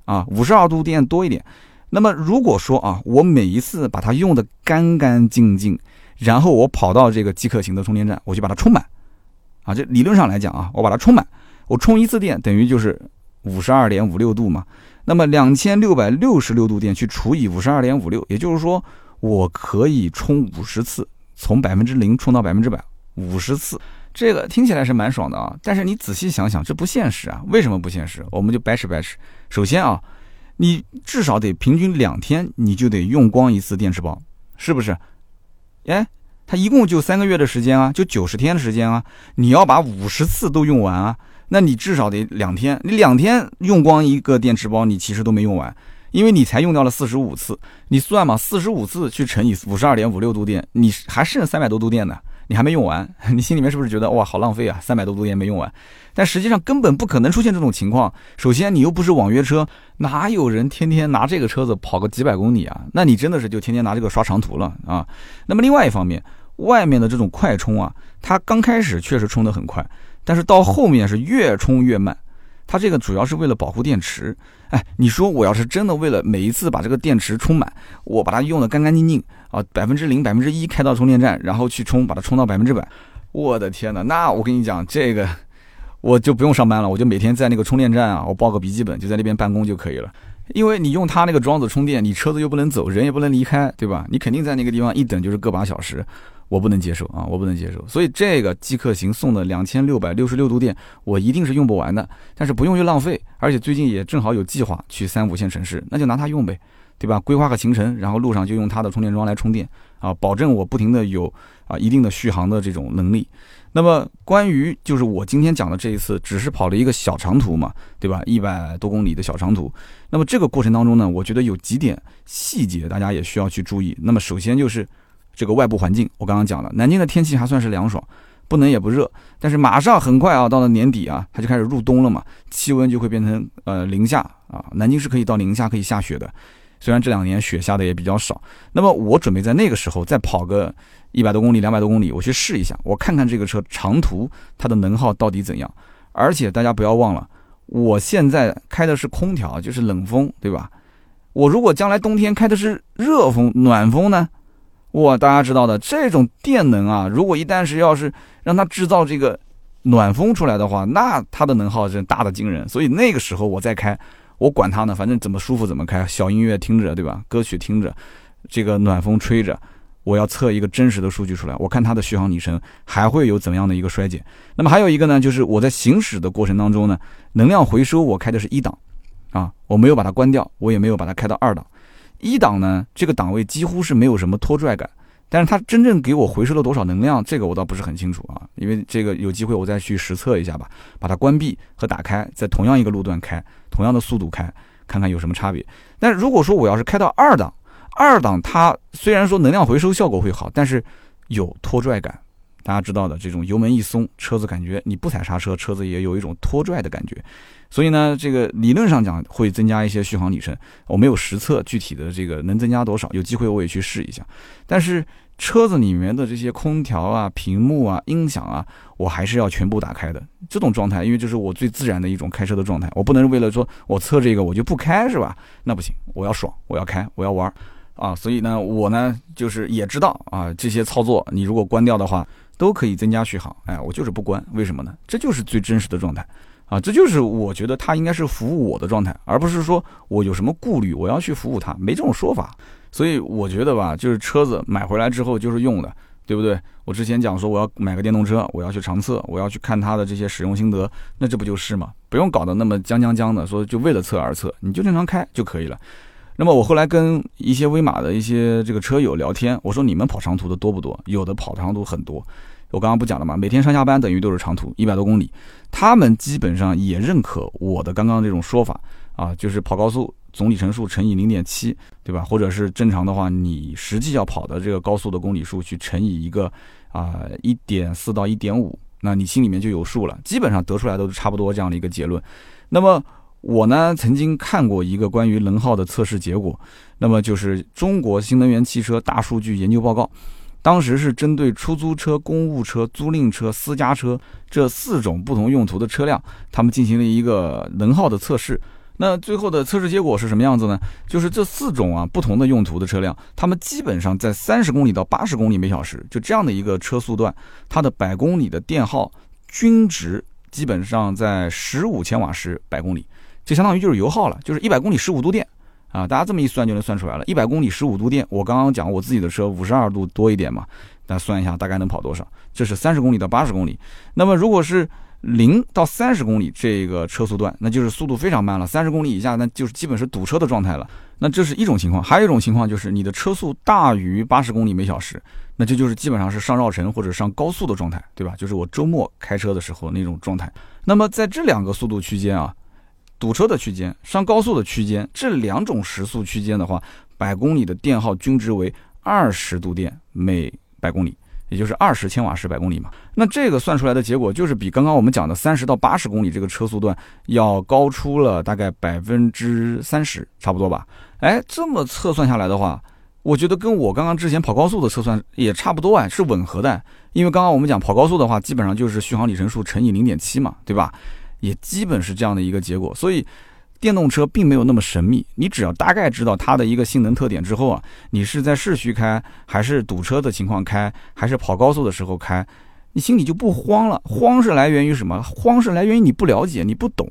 啊，五十二度电多一点。那么如果说啊，我每一次把它用的干干净净，然后我跑到这个极客型的充电站，我就把它充满，啊，这理论上来讲啊，我把它充满，我充一次电等于就是五十二点五六度嘛。那么两千六百六十六度电去除以五十二点五六，也就是说我可以充五十次。从百分之零充到百分之百，五十次，这个听起来是蛮爽的啊。但是你仔细想想，这不现实啊。为什么不现实？我们就掰扯掰扯。首先啊，你至少得平均两天，你就得用光一次电池包，是不是？哎，它一共就三个月的时间啊，就九十天的时间啊。你要把五十次都用完啊，那你至少得两天。你两天用光一个电池包，你其实都没用完。因为你才用掉了四十五次，你算嘛，四十五次去乘以五十二点五六度电，你还剩三百多度电呢，你还没用完，你心里面是不是觉得哇，好浪费啊？三百多度电没用完，但实际上根本不可能出现这种情况。首先，你又不是网约车，哪有人天天拿这个车子跑个几百公里啊？那你真的是就天天拿这个刷长途了啊？那么另外一方面，外面的这种快充啊，它刚开始确实充得很快，但是到后面是越充越慢。它这个主要是为了保护电池，哎，你说我要是真的为了每一次把这个电池充满，我把它用的干干净净啊，百分之零、百分之一开到充电站，然后去充，把它充到百分之百，我的天哪，那我跟你讲，这个我就不用上班了，我就每天在那个充电站啊，我抱个笔记本就在那边办公就可以了，因为你用它那个桩子充电，你车子又不能走，人也不能离开，对吧？你肯定在那个地方一等就是个把小时。我不能接受啊，我不能接受。所以这个极客行送的两千六百六十六度电，我一定是用不完的。但是不用又浪费，而且最近也正好有计划去三五线城市，那就拿它用呗，对吧？规划个行程，然后路上就用它的充电桩来充电啊，保证我不停的有啊一定的续航的这种能力。那么关于就是我今天讲的这一次，只是跑了一个小长途嘛，对吧？一百多公里的小长途。那么这个过程当中呢，我觉得有几点细节大家也需要去注意。那么首先就是。这个外部环境，我刚刚讲了，南京的天气还算是凉爽，不冷也不热。但是马上很快啊，到了年底啊，它就开始入冬了嘛，气温就会变成呃零下啊。南京是可以到零下可以下雪的，虽然这两年雪下的也比较少。那么我准备在那个时候再跑个一百多公里、两百多公里，我去试一下，我看看这个车长途它的能耗到底怎样。而且大家不要忘了，我现在开的是空调，就是冷风，对吧？我如果将来冬天开的是热风、暖风呢？哇，大家知道的这种电能啊，如果一旦是要是让它制造这个暖风出来的话，那它的能耗真大的惊人。所以那个时候我再开，我管它呢，反正怎么舒服怎么开，小音乐听着，对吧？歌曲听着，这个暖风吹着，我要测一个真实的数据出来，我看它的续航里程还会有怎样的一个衰减。那么还有一个呢，就是我在行驶的过程当中呢，能量回收我开的是一档，啊，我没有把它关掉，我也没有把它开到二档。一档呢，这个档位几乎是没有什么拖拽感，但是它真正给我回收了多少能量，这个我倒不是很清楚啊。因为这个有机会我再去实测一下吧，把它关闭和打开，在同样一个路段开，同样的速度开，看看有什么差别。但如果说我要是开到二档，二档它虽然说能量回收效果会好，但是有拖拽感。大家知道的，这种油门一松，车子感觉你不踩刹车，车子也有一种拖拽的感觉。所以呢，这个理论上讲会增加一些续航里程，我没有实测具体的这个能增加多少，有机会我也去试一下。但是车子里面的这些空调啊、屏幕啊、音响啊，我还是要全部打开的。这种状态，因为这是我最自然的一种开车的状态，我不能为了说我测这个我就不开，是吧？那不行，我要爽，我要开，我要玩。啊，所以呢，我呢就是也知道啊，这些操作你如果关掉的话，都可以增加续航。哎，我就是不关，为什么呢？这就是最真实的状态啊，这就是我觉得它应该是服务我的状态，而不是说我有什么顾虑，我要去服务它，没这种说法。所以我觉得吧，就是车子买回来之后就是用的，对不对？我之前讲说我要买个电动车，我要去长测，我要去看它的这些使用心得，那这不就是嘛？不用搞得那么僵僵僵的，说就为了测而测，你就正常开就可以了。那么我后来跟一些威马的一些这个车友聊天，我说你们跑长途的多不多？有的跑长途很多，我刚刚不讲了吗？每天上下班等于都是长途，一百多公里，他们基本上也认可我的刚刚这种说法啊，就是跑高速。总里程数乘以零点七，对吧？或者是正常的话，你实际要跑的这个高速的公里数去乘以一个啊一点四到一点五，那你心里面就有数了。基本上得出来都是差不多这样的一个结论。那么我呢曾经看过一个关于能耗的测试结果，那么就是中国新能源汽车大数据研究报告，当时是针对出租车、公务车、租赁车、私家车这四种不同用途的车辆，他们进行了一个能耗的测试。那最后的测试结果是什么样子呢？就是这四种啊不同的用途的车辆，它们基本上在三十公里到八十公里每小时，就这样的一个车速段，它的百公里的电耗均值基本上在十五千瓦时百公里，就相当于就是油耗了，就是一百公里十五度电啊，大家这么一算就能算出来了，一百公里十五度电。我刚刚讲我自己的车五十二度多一点嘛，大家算一下大概能跑多少？这是三十公里到八十公里。那么如果是零到三十公里这个车速段，那就是速度非常慢了。三十公里以下，那就是基本是堵车的状态了。那这是一种情况，还有一种情况就是你的车速大于八十公里每小时，那这就是基本上是上绕城或者上高速的状态，对吧？就是我周末开车的时候那种状态。那么在这两个速度区间啊，堵车的区间、上高速的区间，这两种时速区间的话，百公里的电耗均值为二十度电每百公里。也就是二十千瓦时百公里嘛，那这个算出来的结果就是比刚刚我们讲的三十到八十公里这个车速段要高出了大概百分之三十，差不多吧？哎，这么测算下来的话，我觉得跟我刚刚之前跑高速的测算也差不多啊，是吻合的。因为刚刚我们讲跑高速的话，基本上就是续航里程数乘以零点七嘛，对吧？也基本是这样的一个结果，所以。电动车并没有那么神秘，你只要大概知道它的一个性能特点之后啊，你是在市区开，还是堵车的情况开，还是跑高速的时候开，你心里就不慌了。慌是来源于什么？慌是来源于你不了解，你不懂，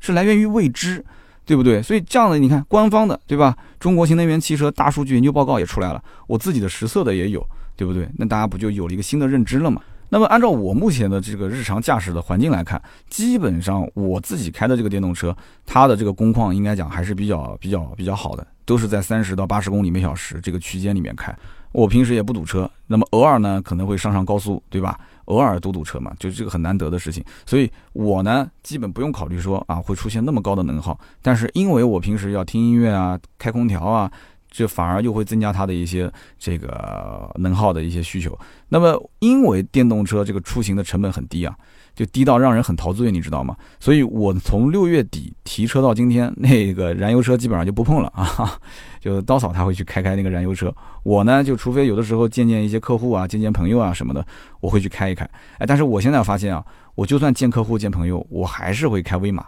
是来源于未知，对不对？所以这样的，你看官方的，对吧？中国新能源汽车大数据研究报告也出来了，我自己的实测的也有，对不对？那大家不就有了一个新的认知了吗？那么，按照我目前的这个日常驾驶的环境来看，基本上我自己开的这个电动车，它的这个工况应该讲还是比较比较比较好的，都是在三十到八十公里每小时这个区间里面开。我平时也不堵车，那么偶尔呢可能会上上高速，对吧？偶尔堵堵车嘛，就这个很难得的事情。所以我呢基本不用考虑说啊会出现那么高的能耗，但是因为我平时要听音乐啊、开空调啊。就反而又会增加它的一些这个能耗的一些需求。那么，因为电动车这个出行的成本很低啊，就低到让人很陶醉，你知道吗？所以我从六月底提车到今天，那个燃油车基本上就不碰了啊，就刀嫂他会去开开那个燃油车。我呢，就除非有的时候见见一些客户啊，见见朋友啊什么的，我会去开一开。哎，但是我现在发现啊，我就算见客户见朋友，我还是会开威马。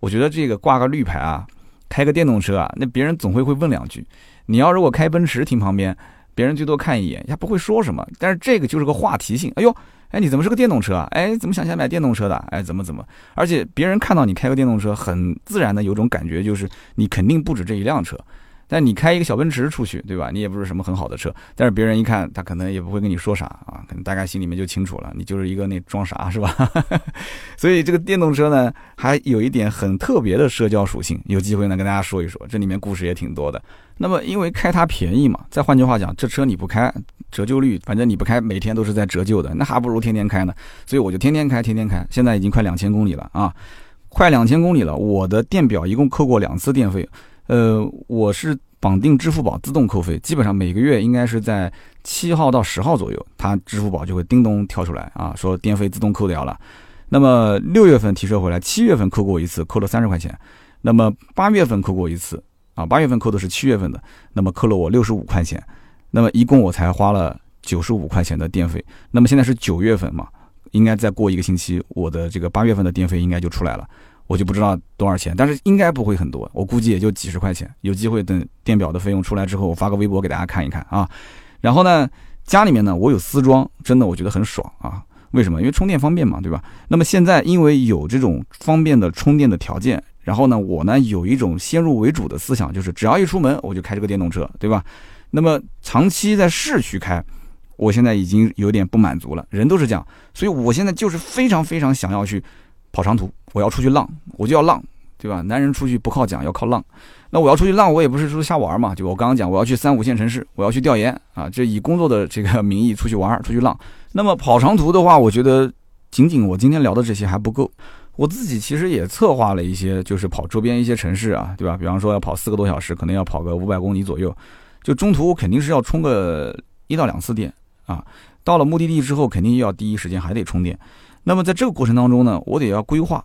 我觉得这个挂个绿牌啊，开个电动车啊，那别人总会会问两句。你要如果开奔驰停旁边，别人最多看一眼，他不会说什么。但是这个就是个话题性。哎呦，哎，你怎么是个电动车啊？哎，怎么想起来买电动车的？哎，怎么怎么？而且别人看到你开个电动车，很自然的有种感觉，就是你肯定不止这一辆车。但你开一个小奔驰出去，对吧？你也不是什么很好的车，但是别人一看，他可能也不会跟你说啥啊，可能大概心里面就清楚了，你就是一个那装傻是吧？所以这个电动车呢，还有一点很特别的社交属性，有机会呢跟大家说一说，这里面故事也挺多的。那么因为开它便宜嘛，再换句话讲，这车你不开，折旧率反正你不开，每天都是在折旧的，那还不如天天开呢。所以我就天天开，天天开，现在已经快两千公里了啊，快两千公里了，我的电表一共扣过两次电费。呃，我是绑定支付宝自动扣费，基本上每个月应该是在七号到十号左右，它支付宝就会叮咚跳出来啊，说电费自动扣掉了。那么六月份提车回来，七月份扣过一次，扣了三十块钱。那么八月份扣过一次啊，八月份扣的是七月份的，那么扣了我六十五块钱。那么一共我才花了九十五块钱的电费。那么现在是九月份嘛，应该再过一个星期，我的这个八月份的电费应该就出来了。我就不知道多少钱，但是应该不会很多，我估计也就几十块钱。有机会等电表的费用出来之后，我发个微博给大家看一看啊。然后呢，家里面呢，我有丝装，真的我觉得很爽啊。为什么？因为充电方便嘛，对吧？那么现在因为有这种方便的充电的条件，然后呢，我呢有一种先入为主的思想，就是只要一出门我就开这个电动车，对吧？那么长期在市区开，我现在已经有点不满足了。人都是这样，所以我现在就是非常非常想要去跑长途，我要出去浪，我就要浪，对吧？男人出去不靠讲，要靠浪。那我要出去浪，我也不是说瞎玩嘛，就我刚刚讲，我要去三五线城市，我要去调研啊，这以工作的这个名义出去玩，出去浪。那么跑长途的话，我觉得仅仅我今天聊的这些还不够。我自己其实也策划了一些，就是跑周边一些城市啊，对吧？比方说要跑四个多小时，可能要跑个五百公里左右，就中途肯定是要充个一到两次电啊。到了目的地之后，肯定要第一时间还得充电。那么在这个过程当中呢，我得要规划。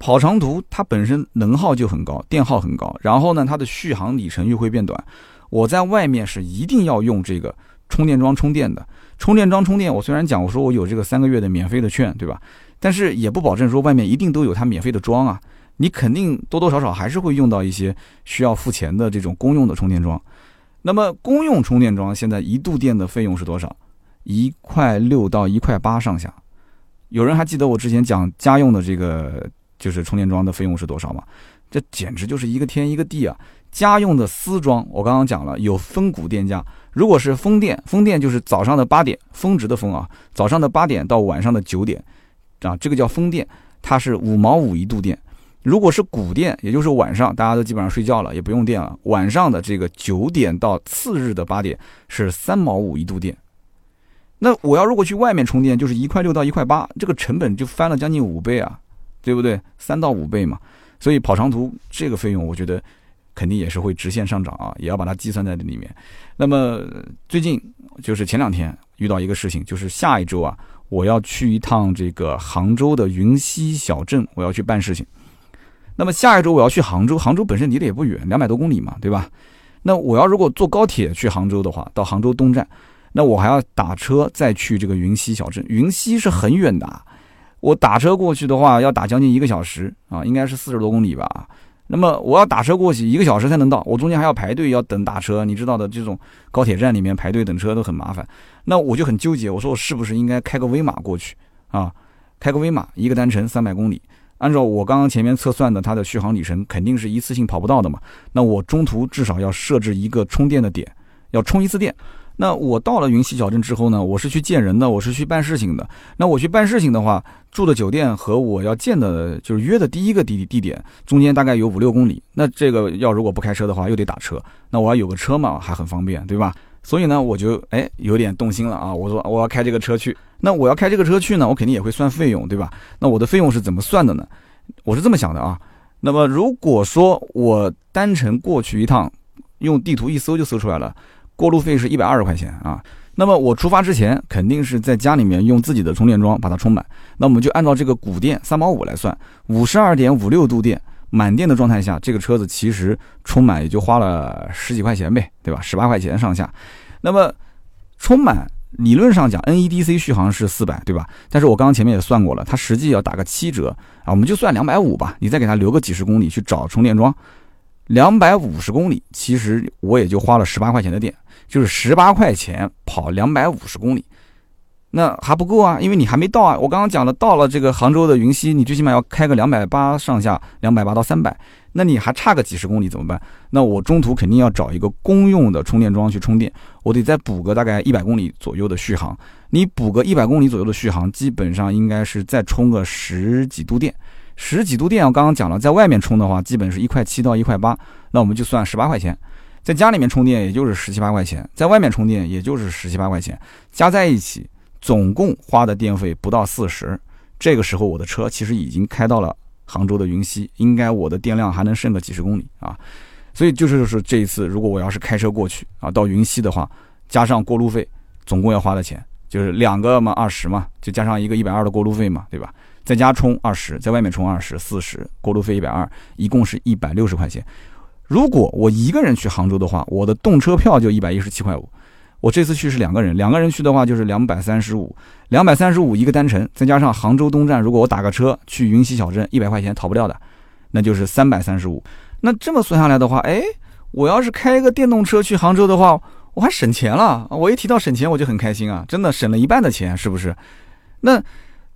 跑长途它本身能耗就很高，电耗很高，然后呢，它的续航里程又会变短。我在外面是一定要用这个充电桩充电的。充电桩充电，我虽然讲我说我有这个三个月的免费的券，对吧？但是也不保证说外面一定都有它免费的桩啊。你肯定多多少少还是会用到一些需要付钱的这种公用的充电桩。那么公用充电桩现在一度电的费用是多少？一块六到一块八上下。有人还记得我之前讲家用的这个就是充电桩的费用是多少吗？这简直就是一个天一个地啊！家用的私装，我刚刚讲了有分股电价。如果是风电，风电就是早上的八点，峰值的峰啊，早上的八点到晚上的九点，啊，这个叫风电，它是五毛五一度电。如果是谷电，也就是晚上大家都基本上睡觉了，也不用电了，晚上的这个九点到次日的八点是三毛五一度电。那我要如果去外面充电，就是一块六到一块八，这个成本就翻了将近五倍啊，对不对？三到五倍嘛。所以跑长途这个费用，我觉得。肯定也是会直线上涨啊，也要把它计算在这里面。那么最近就是前两天遇到一个事情，就是下一周啊，我要去一趟这个杭州的云溪小镇，我要去办事情。那么下一周我要去杭州，杭州本身离得也不远，两百多公里嘛，对吧？那我要如果坐高铁去杭州的话，到杭州东站，那我还要打车再去这个云溪小镇。云溪是很远的，我打车过去的话要打将近一个小时啊，应该是四十多公里吧。那么我要打车过去一个小时才能到，我中间还要排队要等打车，你知道的，这种高铁站里面排队等车都很麻烦。那我就很纠结，我说我是不是应该开个威马过去啊？开个威马，一个单程三百公里，按照我刚刚前面测算的，它的续航里程肯定是一次性跑不到的嘛。那我中途至少要设置一个充电的点，要充一次电。那我到了云溪小镇之后呢，我是去见人的，我是去办事情的。那我去办事情的话，住的酒店和我要见的，就是约的第一个地地点中间大概有五六公里。那这个要如果不开车的话，又得打车。那我要有个车嘛，还很方便，对吧？所以呢，我就哎有点动心了啊。我说我要开这个车去。那我要开这个车去呢，我肯定也会算费用，对吧？那我的费用是怎么算的呢？我是这么想的啊。那么如果说我单程过去一趟，用地图一搜就搜出来了。过路费是一百二十块钱啊，那么我出发之前肯定是在家里面用自己的充电桩把它充满，那我们就按照这个谷电三毛五来算，五十二点五六度电满电的状态下，这个车子其实充满也就花了十几块钱呗，对吧？十八块钱上下。那么充满理论上讲，NEDC 续航是四百，对吧？但是我刚刚前面也算过了，它实际要打个七折啊，我们就算两百五吧，你再给它留个几十公里去找充电桩，两百五十公里，其实我也就花了十八块钱的电。就是十八块钱跑两百五十公里，那还不够啊，因为你还没到啊。我刚刚讲了，到了这个杭州的云溪，你最起码要开个两百八上下，两百八到三百，那你还差个几十公里怎么办？那我中途肯定要找一个公用的充电桩去充电，我得再补个大概一百公里左右的续航。你补个一百公里左右的续航，基本上应该是再充个十几度电。十几度电，我刚刚讲了，在外面充的话，基本是一块七到一块八，那我们就算十八块钱。在家里面充电也就是十七八块钱，在外面充电也就是十七八块钱，加在一起总共花的电费不到四十。这个时候我的车其实已经开到了杭州的云溪，应该我的电量还能剩个几十公里啊。所以就是就是这一次，如果我要是开车过去啊，到云溪的话，加上过路费，总共要花的钱就是两个嘛二十嘛，就加上一个一百二的过路费嘛，对吧？在家充二十，在外面充二十四十，过路费一百二，一共是一百六十块钱。如果我一个人去杭州的话，我的动车票就一百一十七块五。我这次去是两个人，两个人去的话就是两百三十五，两百三十五一个单程，再加上杭州东站，如果我打个车去云溪小镇，一百块钱逃不掉的那就是三百三十五。那这么算下来的话，哎，我要是开一个电动车去杭州的话，我还省钱了。我一提到省钱，我就很开心啊，真的省了一半的钱，是不是？那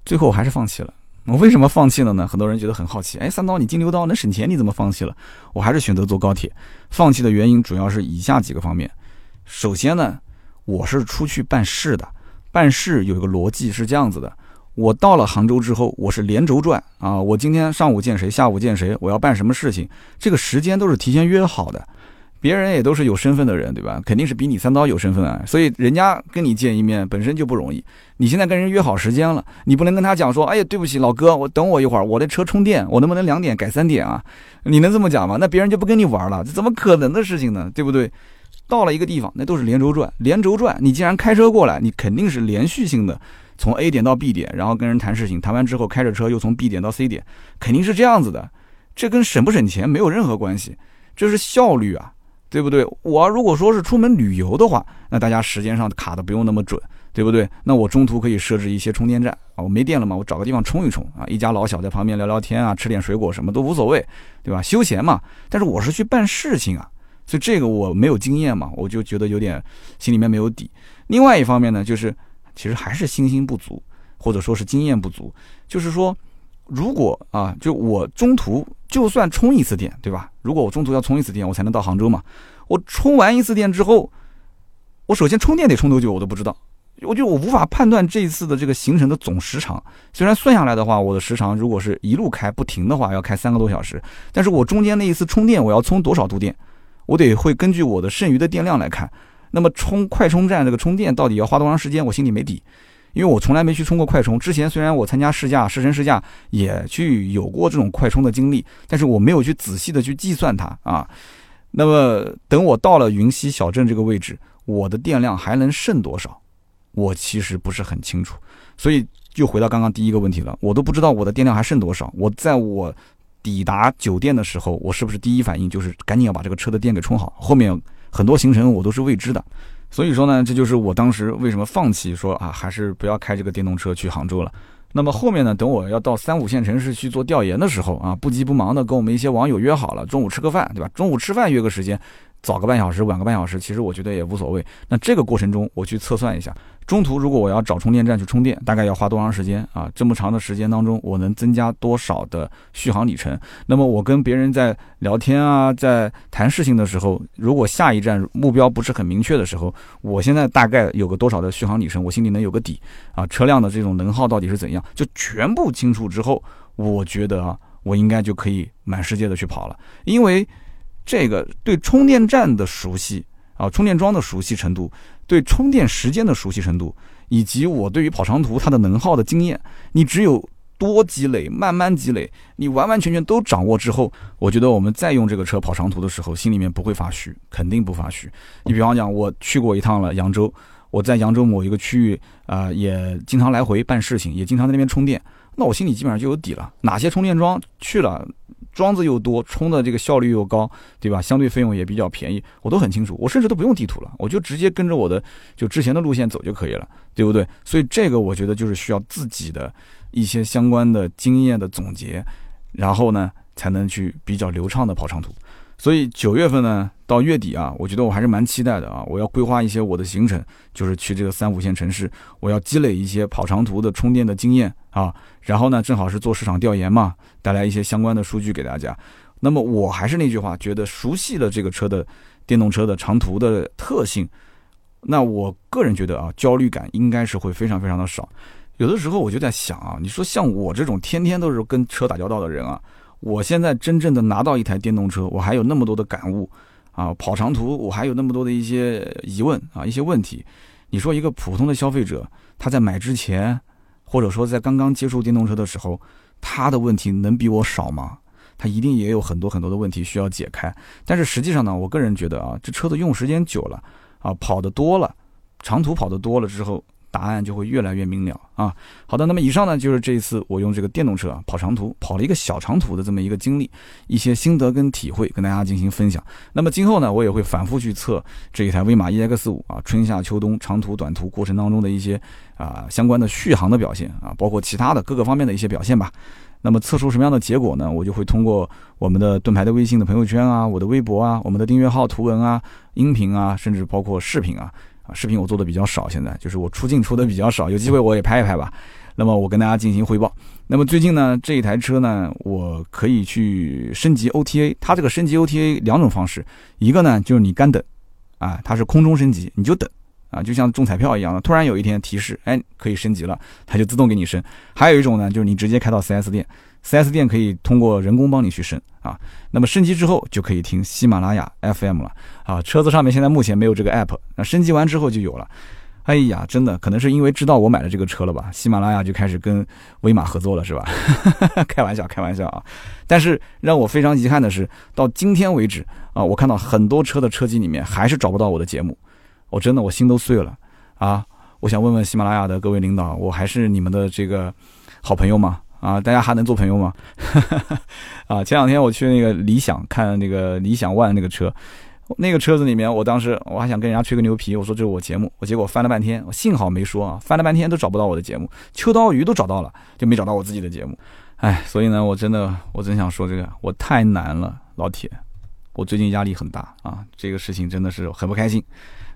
最后我还是放弃了。我为什么放弃了呢？很多人觉得很好奇。哎，三刀，你金牛刀能省钱，你怎么放弃了？我还是选择坐高铁。放弃的原因主要是以下几个方面。首先呢，我是出去办事的，办事有一个逻辑是这样子的。我到了杭州之后，我是连轴转啊！我今天上午见谁，下午见谁，我要办什么事情，这个时间都是提前约好的。别人也都是有身份的人，对吧？肯定是比你三刀有身份啊，所以人家跟你见一面本身就不容易。你现在跟人约好时间了，你不能跟他讲说：“哎呀，对不起，老哥，我等我一会儿，我的车充电，我能不能两点改三点啊？”你能这么讲吗？那别人就不跟你玩了，这怎么可能的事情呢？对不对？到了一个地方，那都是连轴转，连轴转。你既然开车过来，你肯定是连续性的。从 A 点到 B 点，然后跟人谈事情，谈完之后开着车又从 B 点到 C 点，肯定是这样子的。这跟省不省钱没有任何关系，这是效率啊，对不对？我如果说是出门旅游的话，那大家时间上卡的不用那么准，对不对？那我中途可以设置一些充电站啊，我没电了嘛，我找个地方充一充啊，一家老小在旁边聊聊天啊，吃点水果什么都无所谓，对吧？休闲嘛。但是我是去办事情啊，所以这个我没有经验嘛，我就觉得有点心里面没有底。另外一方面呢，就是。其实还是信心不足，或者说是经验不足。就是说，如果啊，就我中途就算充一次电，对吧？如果我中途要充一次电，我才能到杭州嘛。我充完一次电之后，我首先充电得充多久，我都不知道。我就我无法判断这一次的这个行程的总时长。虽然算下来的话，我的时长如果是一路开不停的话，要开三个多小时。但是我中间那一次充电，我要充多少度电？我得会根据我的剩余的电量来看。那么充快充站这个充电到底要花多长时间？我心里没底，因为我从来没去充过快充。之前虽然我参加试驾试乘试驾也去有过这种快充的经历，但是我没有去仔细的去计算它啊。那么等我到了云溪小镇这个位置，我的电量还能剩多少？我其实不是很清楚。所以又回到刚刚第一个问题了，我都不知道我的电量还剩多少。我在我抵达酒店的时候，我是不是第一反应就是赶紧要把这个车的电给充好？后面。很多行程我都是未知的，所以说呢，这就是我当时为什么放弃说啊，还是不要开这个电动车去杭州了。那么后面呢，等我要到三五线城市去做调研的时候啊，不急不忙的跟我们一些网友约好了，中午吃个饭，对吧？中午吃饭约个时间。早个半小时，晚个半小时，其实我觉得也无所谓。那这个过程中，我去测算一下，中途如果我要找充电站去充电，大概要花多长时间啊？这么长的时间当中，我能增加多少的续航里程？那么我跟别人在聊天啊，在谈事情的时候，如果下一站目标不是很明确的时候，我现在大概有个多少的续航里程，我心里能有个底啊？车辆的这种能耗到底是怎样？就全部清楚之后，我觉得啊，我应该就可以满世界的去跑了，因为。这个对充电站的熟悉啊，充电桩的熟悉程度，对充电时间的熟悉程度，以及我对于跑长途它的能耗的经验，你只有多积累，慢慢积累，你完完全全都掌握之后，我觉得我们再用这个车跑长途的时候，心里面不会发虚，肯定不发虚。你比方讲，我去过一趟了扬州，我在扬州某一个区域啊，也经常来回办事情，也经常在那边充电，那我心里基本上就有底了，哪些充电桩去了。桩子又多，充的这个效率又高，对吧？相对费用也比较便宜，我都很清楚。我甚至都不用地图了，我就直接跟着我的就之前的路线走就可以了，对不对？所以这个我觉得就是需要自己的一些相关的经验的总结，然后呢才能去比较流畅的跑长途。所以九月份呢到月底啊，我觉得我还是蛮期待的啊！我要规划一些我的行程，就是去这个三五线城市，我要积累一些跑长途的充电的经验啊。然后呢，正好是做市场调研嘛，带来一些相关的数据给大家。那么我还是那句话，觉得熟悉了这个车的电动车的长途的特性，那我个人觉得啊，焦虑感应该是会非常非常的少。有的时候我就在想啊，你说像我这种天天都是跟车打交道的人啊。我现在真正的拿到一台电动车，我还有那么多的感悟啊！跑长途我还有那么多的一些疑问啊，一些问题。你说一个普通的消费者，他在买之前，或者说在刚刚接触电动车的时候，他的问题能比我少吗？他一定也有很多很多的问题需要解开。但是实际上呢，我个人觉得啊，这车子用时间久了啊，跑的多了，长途跑的多了之后。答案就会越来越明了啊！好的，那么以上呢就是这一次我用这个电动车啊跑长途，跑了一个小长途的这么一个经历，一些心得跟体会跟大家进行分享。那么今后呢，我也会反复去测这一台威马 EX 五啊，春夏秋冬长途短途过程当中的一些啊相关的续航的表现啊，包括其他的各个方面的一些表现吧。那么测出什么样的结果呢？我就会通过我们的盾牌的微信的朋友圈啊，我的微博啊，我们的订阅号图文啊、音频啊，甚至包括视频啊，啊，视频我做的比较少，现在就是我出镜出的比较少，有机会我也拍一拍吧。那么我跟大家进行汇报。那么最近呢，这一台车呢，我可以去升级 OTA。它这个升级 OTA 两种方式，一个呢就是你干等，啊，它是空中升级，你就等。啊，就像中彩票一样的，突然有一天提示，哎，可以升级了，它就自动给你升。还有一种呢，就是你直接开到 4S 店，4S 店可以通过人工帮你去升啊。那么升级之后就可以听喜马拉雅 FM 了啊。车子上面现在目前没有这个 app，那升级完之后就有了。哎呀，真的可能是因为知道我买了这个车了吧，喜马拉雅就开始跟威马合作了，是吧？开玩笑，开玩笑啊。但是让我非常遗憾的是，到今天为止啊，我看到很多车的车机里面还是找不到我的节目。我真的我心都碎了啊！我想问问喜马拉雅的各位领导，我还是你们的这个好朋友吗？啊，大家还能做朋友吗？啊，前两天我去那个理想看那个理想 ONE 那个车，那个车子里面，我当时我还想跟人家吹个牛皮，我说这是我节目，我结果翻了半天，我幸好没说啊，翻了半天都找不到我的节目，秋刀鱼都找到了，就没找到我自己的节目，哎，所以呢，我真的我真想说这个，我太难了，老铁，我最近压力很大啊，这个事情真的是很不开心。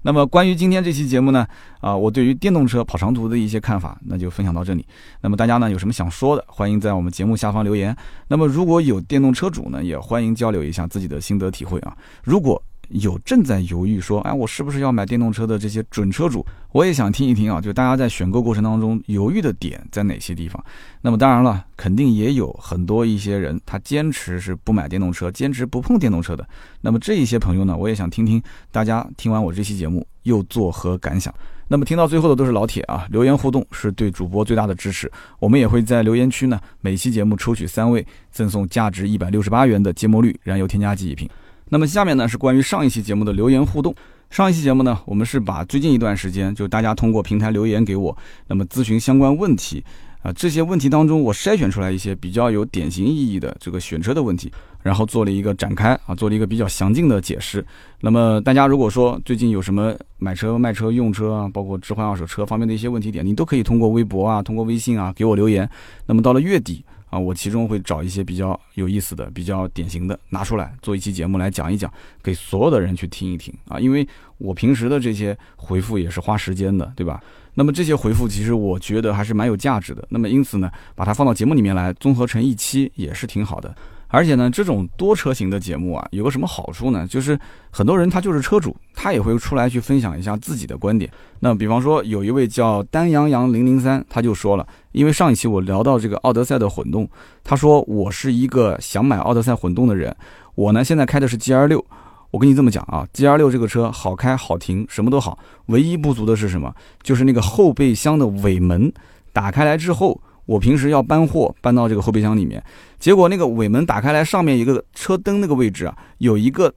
那么关于今天这期节目呢，啊，我对于电动车跑长途的一些看法，那就分享到这里。那么大家呢有什么想说的，欢迎在我们节目下方留言。那么如果有电动车主呢，也欢迎交流一下自己的心得体会啊。如果有正在犹豫说，哎，我是不是要买电动车的这些准车主，我也想听一听啊，就大家在选购过程当中犹豫的点在哪些地方？那么当然了，肯定也有很多一些人他坚持是不买电动车，坚持不碰电动车的。那么这一些朋友呢，我也想听听大家听完我这期节目又作何感想？那么听到最后的都是老铁啊，留言互动是对主播最大的支持。我们也会在留言区呢，每期节目抽取三位，赠送价值一百六十八元的芥末绿燃油添加剂一瓶。那么下面呢是关于上一期节目的留言互动。上一期节目呢，我们是把最近一段时间就大家通过平台留言给我，那么咨询相关问题啊，这些问题当中我筛选出来一些比较有典型意义的这个选车的问题，然后做了一个展开啊，做了一个比较详尽的解释。那么大家如果说最近有什么买车、卖车、用车啊，包括置换二手车方面的一些问题点，你都可以通过微博啊，通过微信啊给我留言。那么到了月底。啊，我其中会找一些比较有意思的、比较典型的拿出来做一期节目来讲一讲，给所有的人去听一听啊。因为我平时的这些回复也是花时间的，对吧？那么这些回复其实我觉得还是蛮有价值的。那么因此呢，把它放到节目里面来，综合成一期也是挺好的。而且呢，这种多车型的节目啊，有个什么好处呢？就是很多人他就是车主，他也会出来去分享一下自己的观点。那比方说，有一位叫丹阳阳零零三，他就说了，因为上一期我聊到这个奥德赛的混动，他说我是一个想买奥德赛混动的人，我呢现在开的是 G R 六，我跟你这么讲啊，G R 六这个车好开好停，什么都好，唯一不足的是什么？就是那个后备箱的尾门打开来之后。我平时要搬货，搬到这个后备箱里面，结果那个尾门打开来，上面一个车灯那个位置啊，有一个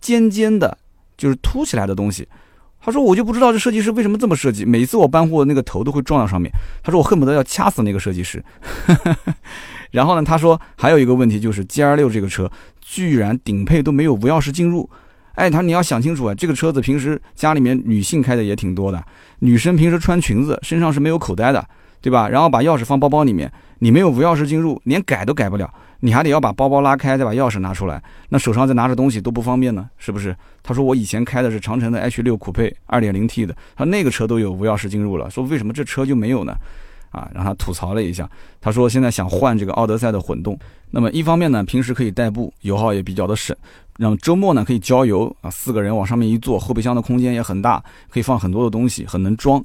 尖尖的，就是凸起来的东西。他说我就不知道这设计师为什么这么设计，每次我搬货那个头都会撞到上面。他说我恨不得要掐死那个设计师。然后呢，他说还有一个问题就是 G R 六这个车居然顶配都没有无钥匙进入。哎，他你要想清楚啊，这个车子平时家里面女性开的也挺多的，女生平时穿裙子身上是没有口袋的。对吧？然后把钥匙放包包里面，你没有无钥匙进入，连改都改不了，你还得要把包包拉开，再把钥匙拿出来，那手上再拿着东西多不方便呢，是不是？他说我以前开的是长城的 H 六酷配，二点零 T 的，他那个车都有无钥匙进入了，说为什么这车就没有呢？啊，让他吐槽了一下，他说现在想换这个奥德赛的混动，那么一方面呢，平时可以代步，油耗也比较的省，让周末呢可以郊游啊，四个人往上面一坐，后备箱的空间也很大，可以放很多的东西，很能装。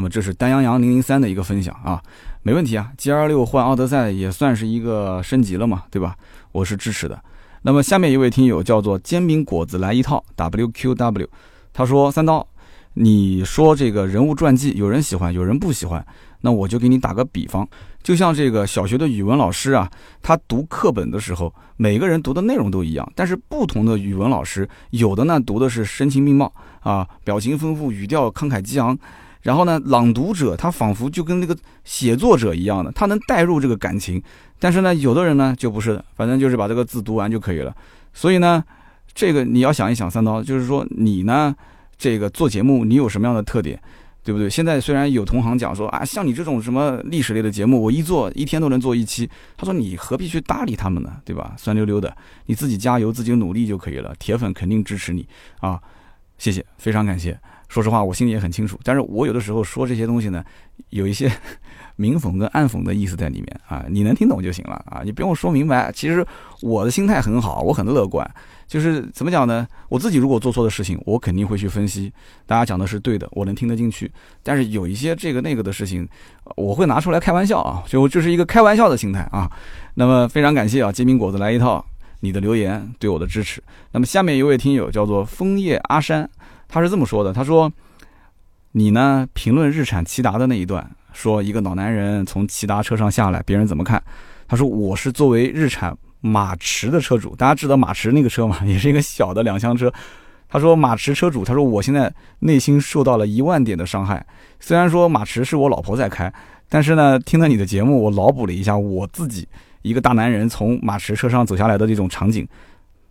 那么这是丹阳阳零零三的一个分享啊，没问题啊，G R 六换奥德赛也算是一个升级了嘛，对吧？我是支持的。那么下面一位听友叫做煎饼果子来一套 W Q W，他说三刀，你说这个人物传记，有人喜欢，有人不喜欢，那我就给你打个比方，就像这个小学的语文老师啊，他读课本的时候，每个人读的内容都一样，但是不同的语文老师，有的呢读的是声情并茂啊，表情丰富，语调慷慨激昂。然后呢，朗读者他仿佛就跟那个写作者一样的，他能带入这个感情。但是呢，有的人呢就不是的，反正就是把这个字读完就可以了。所以呢，这个你要想一想，三刀就是说你呢，这个做节目你有什么样的特点？对不对？现在虽然有同行讲说啊，像你这种什么历史类的节目，我一做一天都能做一期。他说你何必去搭理他们呢？对吧？酸溜溜的，你自己加油，自己努力就可以了。铁粉肯定支持你啊！谢谢，非常感谢。说实话，我心里也很清楚，但是我有的时候说这些东西呢，有一些 明讽跟暗讽的意思在里面啊，你能听懂就行了啊，你不用说明白。其实我的心态很好，我很乐观，就是怎么讲呢？我自己如果做错的事情，我肯定会去分析，大家讲的是对的，我能听得进去。但是有一些这个那个的事情，我会拿出来开玩笑啊，就就是一个开玩笑的心态啊。那么非常感谢啊，煎饼果子来一套你的留言对我的支持。那么下面一位听友叫做枫叶阿山。他是这么说的：“他说，你呢评论日产骐达的那一段，说一个老男人从骐达车上下来，别人怎么看？他说我是作为日产马驰的车主，大家知道马驰那个车嘛，也是一个小的两厢车。他说马驰车主，他说我现在内心受到了一万点的伤害。虽然说马驰是我老婆在开，但是呢，听了你的节目，我脑补了一下我自己一个大男人从马驰车上走下来的这种场景。”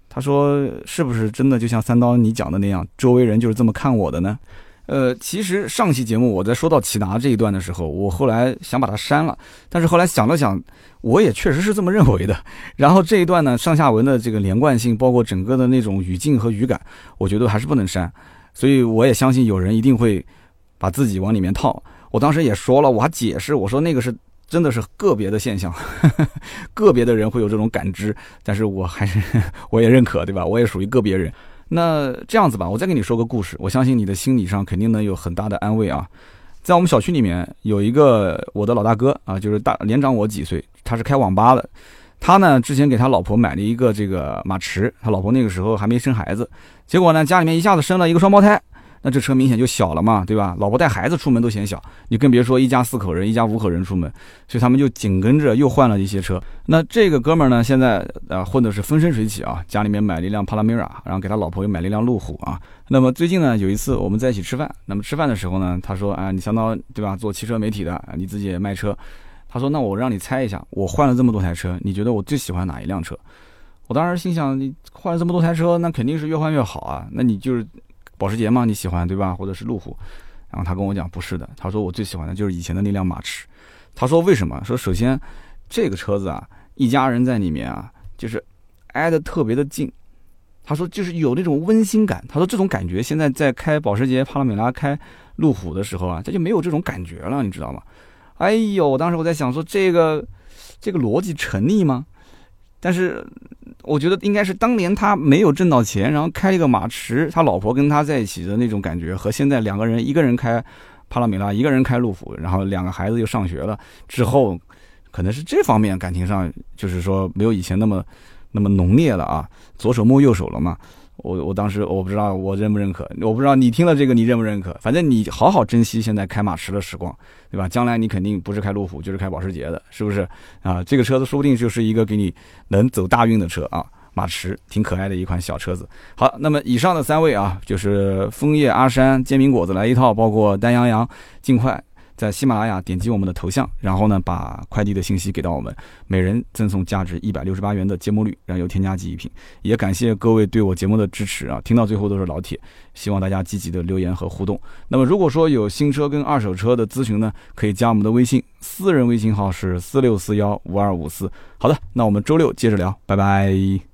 他说：“是不是真的就像三刀你讲的那样，周围人就是这么看我的呢？”呃，其实上期节目我在说到骐达这一段的时候，我后来想把它删了，但是后来想了想，我也确实是这么认为的。然后这一段呢，上下文的这个连贯性，包括整个的那种语境和语感，我觉得还是不能删。所以我也相信有人一定会把自己往里面套。我当时也说了，我还解释，我说那个是。真的是个别的现象，个别的人会有这种感知，但是我还是 我也认可，对吧？我也属于个别人。那这样子吧，我再跟你说个故事，我相信你的心理上肯定能有很大的安慰啊。在我们小区里面有一个我的老大哥啊，就是大年长我几岁，他是开网吧的。他呢之前给他老婆买了一个这个马驰，他老婆那个时候还没生孩子，结果呢家里面一下子生了一个双胞胎。那这车明显就小了嘛，对吧？老婆带孩子出门都嫌小，你更别说一家四口人、一家五口人出门。所以他们就紧跟着又换了一些车。那这个哥们儿呢，现在呃混的是风生水起啊，家里面买了一辆帕拉梅拉，然后给他老婆又买了一辆路虎啊。那么最近呢，有一次我们在一起吃饭，那么吃饭的时候呢，他说啊，你相当对吧？做汽车媒体的，你自己也卖车。他说那我让你猜一下，我换了这么多台车，你觉得我最喜欢哪一辆车？我当时心想，你换了这么多台车，那肯定是越换越好啊。那你就是。保时捷嘛，你喜欢对吧？或者是路虎，然后他跟我讲不是的，他说我最喜欢的就是以前的那辆马驰。他说为什么？说首先这个车子啊，一家人在里面啊，就是挨得特别的近。他说就是有那种温馨感。他说这种感觉现在在开保时捷、帕拉梅拉、开路虎的时候啊，他就没有这种感觉了，你知道吗？哎呦，我当时我在想说这个这个逻辑成立吗？但是。我觉得应该是当年他没有挣到钱，然后开一个马驰，他老婆跟他在一起的那种感觉，和现在两个人一个人开帕拉梅拉，一个人开路虎，然后两个孩子又上学了之后，可能是这方面感情上就是说没有以前那么那么浓烈了啊，左手摸右手了嘛。我我当时我不知道我认不认可，我不知道你听了这个你认不认可。反正你好好珍惜现在开马驰的时光，对吧？将来你肯定不是开路虎就是开保时捷的，是不是啊？这个车子说不定就是一个给你能走大运的车啊！马驰挺可爱的一款小车子。好，那么以上的三位啊，就是枫叶阿山、煎饼果子来一套，包括丹阳阳、尽快。在喜马拉雅点击我们的头像，然后呢，把快递的信息给到我们，每人赠送价值一百六十八元的芥末绿燃油添加剂一瓶。也感谢各位对我节目的支持啊，听到最后都是老铁，希望大家积极的留言和互动。那么如果说有新车跟二手车的咨询呢，可以加我们的微信，私人微信号是四六四幺五二五四。好的，那我们周六接着聊，拜拜。